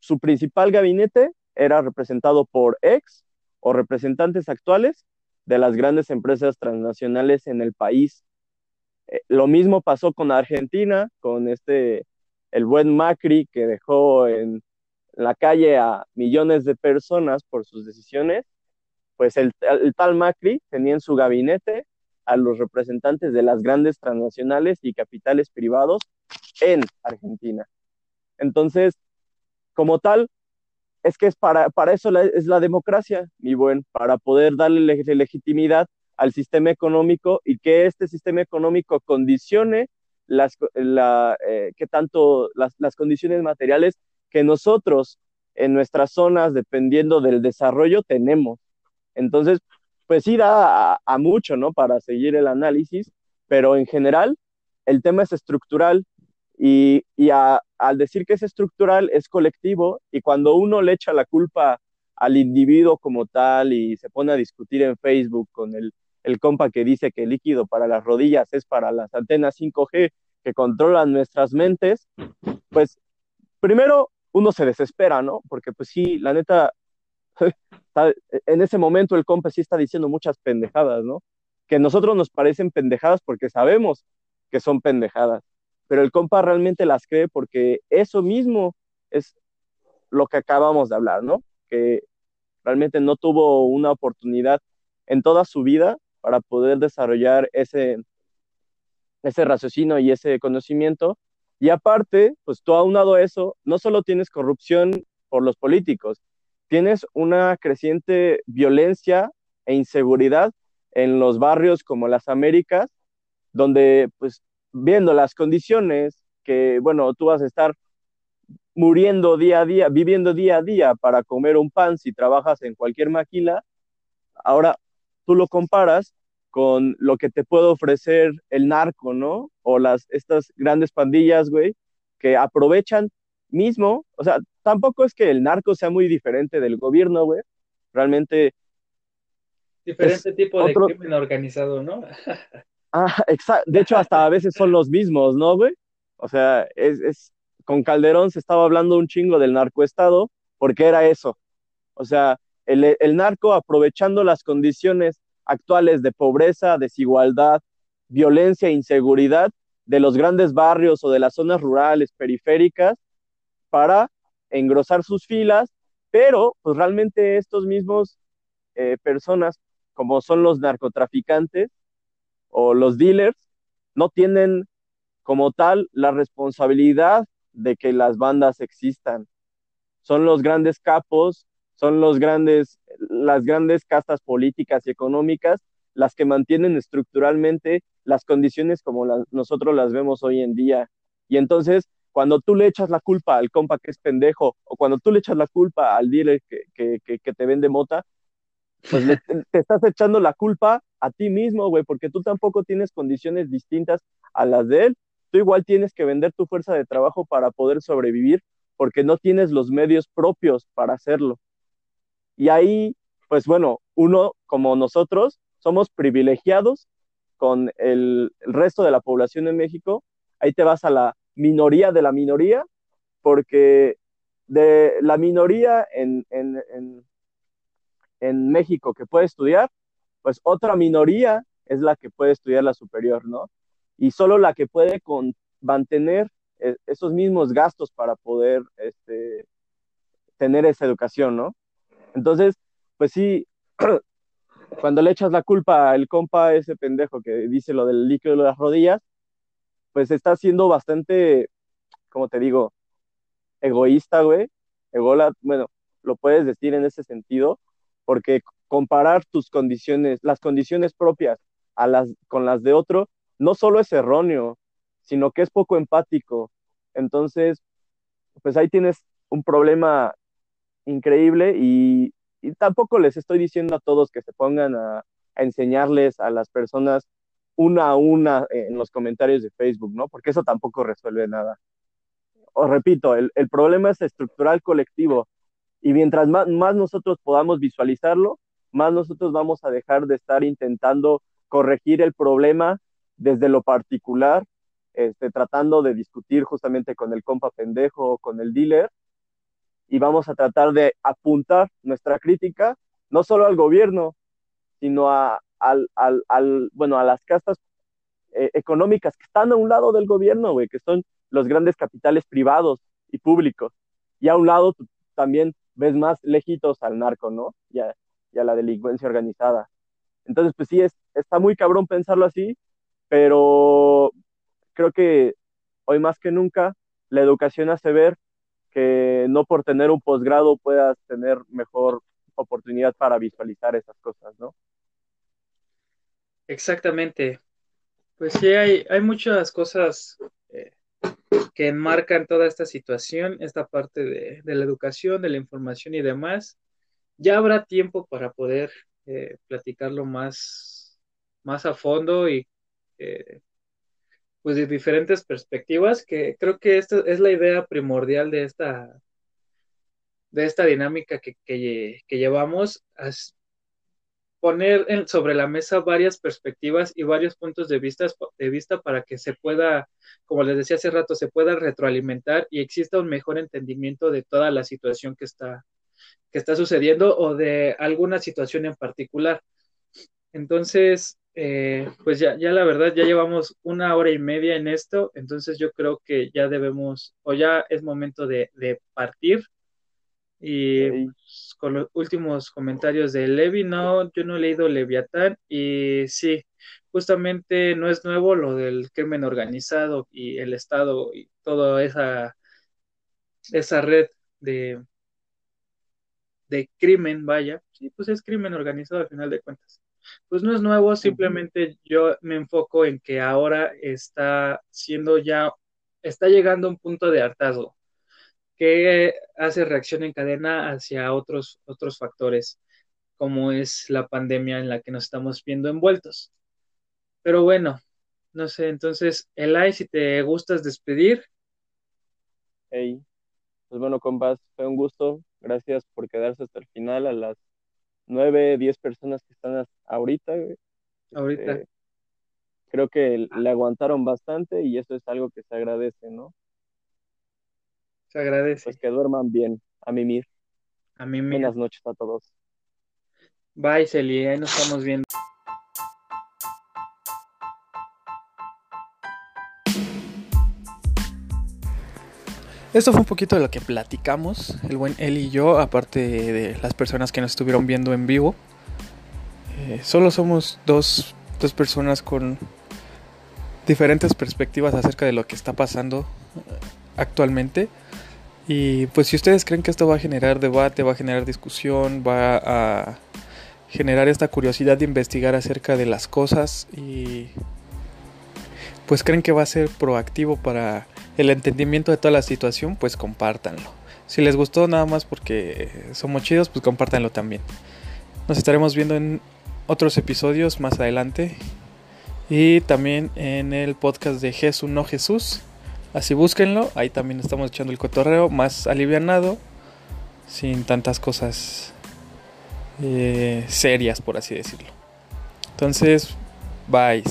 su principal gabinete era representado por ex o representantes actuales de las grandes empresas transnacionales en el país. Eh, lo mismo pasó con Argentina, con este, el buen Macri que dejó en la calle a millones de personas por sus decisiones, pues el, el tal Macri tenía en su gabinete a los representantes de las grandes transnacionales y capitales privados en Argentina. Entonces, como tal, es que es para, para eso es la democracia, mi buen, para poder darle legitimidad al sistema económico y que este sistema económico condicione las, la, eh, que tanto las, las, condiciones materiales que nosotros en nuestras zonas, dependiendo del desarrollo, tenemos. Entonces, pues sí da a, a mucho, ¿no? Para seguir el análisis, pero en general el tema es estructural y, al decir que es estructural, es colectivo, y cuando uno le echa la culpa al individuo como tal y se pone a discutir en Facebook con el, el compa que dice que el líquido para las rodillas es para las antenas 5G que controlan nuestras mentes, pues primero uno se desespera, ¿no? Porque pues sí, la neta, [LAUGHS] en ese momento el compa sí está diciendo muchas pendejadas, ¿no? Que nosotros nos parecen pendejadas porque sabemos que son pendejadas pero el compa realmente las cree porque eso mismo es lo que acabamos de hablar, ¿no? Que realmente no tuvo una oportunidad en toda su vida para poder desarrollar ese, ese raciocinio y ese conocimiento. Y aparte, pues tú aunado a eso, no solo tienes corrupción por los políticos, tienes una creciente violencia e inseguridad en los barrios como las Américas, donde pues viendo las condiciones que, bueno, tú vas a estar muriendo día a día, viviendo día a día para comer un pan si trabajas en cualquier maquila, ahora tú lo comparas con lo que te puede ofrecer el narco, ¿no? O las, estas grandes pandillas, güey, que aprovechan mismo, o sea, tampoco es que el narco sea muy diferente del gobierno, güey, realmente... Diferente tipo de crimen organizado, ¿no? [LAUGHS] Ah. [LAUGHS] De hecho, hasta a veces son los mismos, ¿no, güey? O sea, es, es, con Calderón se estaba hablando un chingo del narcoestado, porque era eso. O sea, el, el narco aprovechando las condiciones actuales de pobreza, desigualdad, violencia inseguridad de los grandes barrios o de las zonas rurales, periféricas, para engrosar sus filas, pero pues realmente estos mismos eh, personas, como son los narcotraficantes, o los dealers no tienen como tal la responsabilidad de que las bandas existan. Son los grandes capos, son los grandes, las grandes castas políticas y económicas las que mantienen estructuralmente las condiciones como nosotros las vemos hoy en día. Y entonces, cuando tú le echas la culpa al compa que es pendejo, o cuando tú le echas la culpa al dealer que, que, que te vende mota, pues te estás echando la culpa a ti mismo, güey, porque tú tampoco tienes condiciones distintas a las de él. Tú igual tienes que vender tu fuerza de trabajo para poder sobrevivir, porque no tienes los medios propios para hacerlo. Y ahí, pues bueno, uno como nosotros somos privilegiados con el, resto de la población en México. Ahí te vas a la minoría de la minoría, porque de la minoría en, en México que puede estudiar, pues otra minoría es la que puede estudiar la superior, ¿no? Y solo la que puede con, mantener eh, esos mismos gastos para poder este, tener esa educación, ¿no? Entonces, pues sí, [CLEARS THROAT] cuando le echas la culpa al compa, ese pendejo que dice lo del líquido de las rodillas, pues está siendo bastante, como te digo, egoísta, güey. Egola, bueno, lo puedes decir en ese sentido, porque comparar tus condiciones, las condiciones propias a las, con las de otro, no solo es erróneo, sino que es poco empático. Entonces, pues ahí tienes un problema increíble y, tampoco les estoy diciendo a todos que se pongan a, enseñarles a las personas una a una en los comentarios de Facebook, ¿no? Porque eso tampoco resuelve nada. Os repito, el, problema es estructural colectivo y mientras más, más nosotros podamos visualizarlo, más nosotros vamos a dejar de estar intentando corregir el problema desde lo particular, este, tratando de discutir justamente con el compa pendejo o con el dealer, y vamos a tratar de apuntar nuestra crítica no solo al gobierno, sino a, al, al, bueno, a las castas eh, económicas que están a un lado del gobierno, güey, que son los grandes capitales privados y públicos. Y a un lado también ves más lejitos al narco, ¿no? Y a, y a la delincuencia organizada. Entonces, pues sí, es, está muy cabrón pensarlo así, pero creo que hoy más que nunca la educación hace ver que no por tener un posgrado puedas tener mejor oportunidad para visualizar esas cosas, ¿no? Exactamente. Pues sí, hay, hay muchas cosas eh, que enmarcan toda esta situación, esta parte de, la educación, de la información y demás. Ya habrá tiempo para poder eh, platicarlo más, más a fondo y eh, pues de diferentes perspectivas, que creo que esta es la idea primordial de esta, de esta dinámica que, que, llevamos, poner sobre la mesa varias perspectivas y varios puntos de vista, de vista para que se pueda, como les decía hace rato, se pueda retroalimentar y exista un mejor entendimiento de toda la situación que está, que está sucediendo o de alguna situación en particular. Entonces, eh, pues ya, ya la verdad, ya llevamos una hora y media en esto, entonces yo creo que ya debemos, o ya es momento de, partir. Y pues, con los últimos comentarios de Levi, no, yo no he leído Leviatán y sí, justamente no es nuevo lo del crimen organizado y el Estado y toda esa, esa red de, de crimen, vaya, sí, pues es crimen organizado al final de cuentas. Pues no es nuevo, simplemente yo me enfoco en que ahora está siendo ya, está llegando a un punto de hartazgo que hace reacción en cadena hacia otros, otros factores, como es la pandemia en la que nos estamos viendo envueltos. Pero bueno, no sé, entonces, Elay, si te gustas despedir. Hey, pues bueno, compas, fue un gusto. Gracias por quedarse hasta el final a las nueve, diez personas que están ahorita, Ahorita. Este, creo que le aguantaron bastante y eso es algo que se agradece, ¿no? Se agradece. Pues que duerman bien, a mimir. A mimir. Buenas noches a todos. Bye, Celi, ahí nos estamos viendo. Esto fue un poquito de lo que platicamos, el buen él y yo, aparte de las personas que nos estuvieron viendo en vivo. Eh, solo somos dos, dos personas con diferentes perspectivas acerca de lo que está pasando eh, actualmente. Y pues si ustedes creen que esto va a generar debate, va a generar discusión, va a generar esta curiosidad de investigar acerca de las cosas y pues creen que va a ser proactivo para el entendimiento de toda la situación, pues compártanlo. Si les gustó nada más porque somos chidos, pues compártanlo también. Nos estaremos viendo en otros episodios más adelante. Y también en el podcast de Jesús no Jesús. Así búsquenlo. Ahí también estamos echando el cotorreo más alivianado. Sin tantas cosas eh, serias, por así decirlo. Entonces, bye.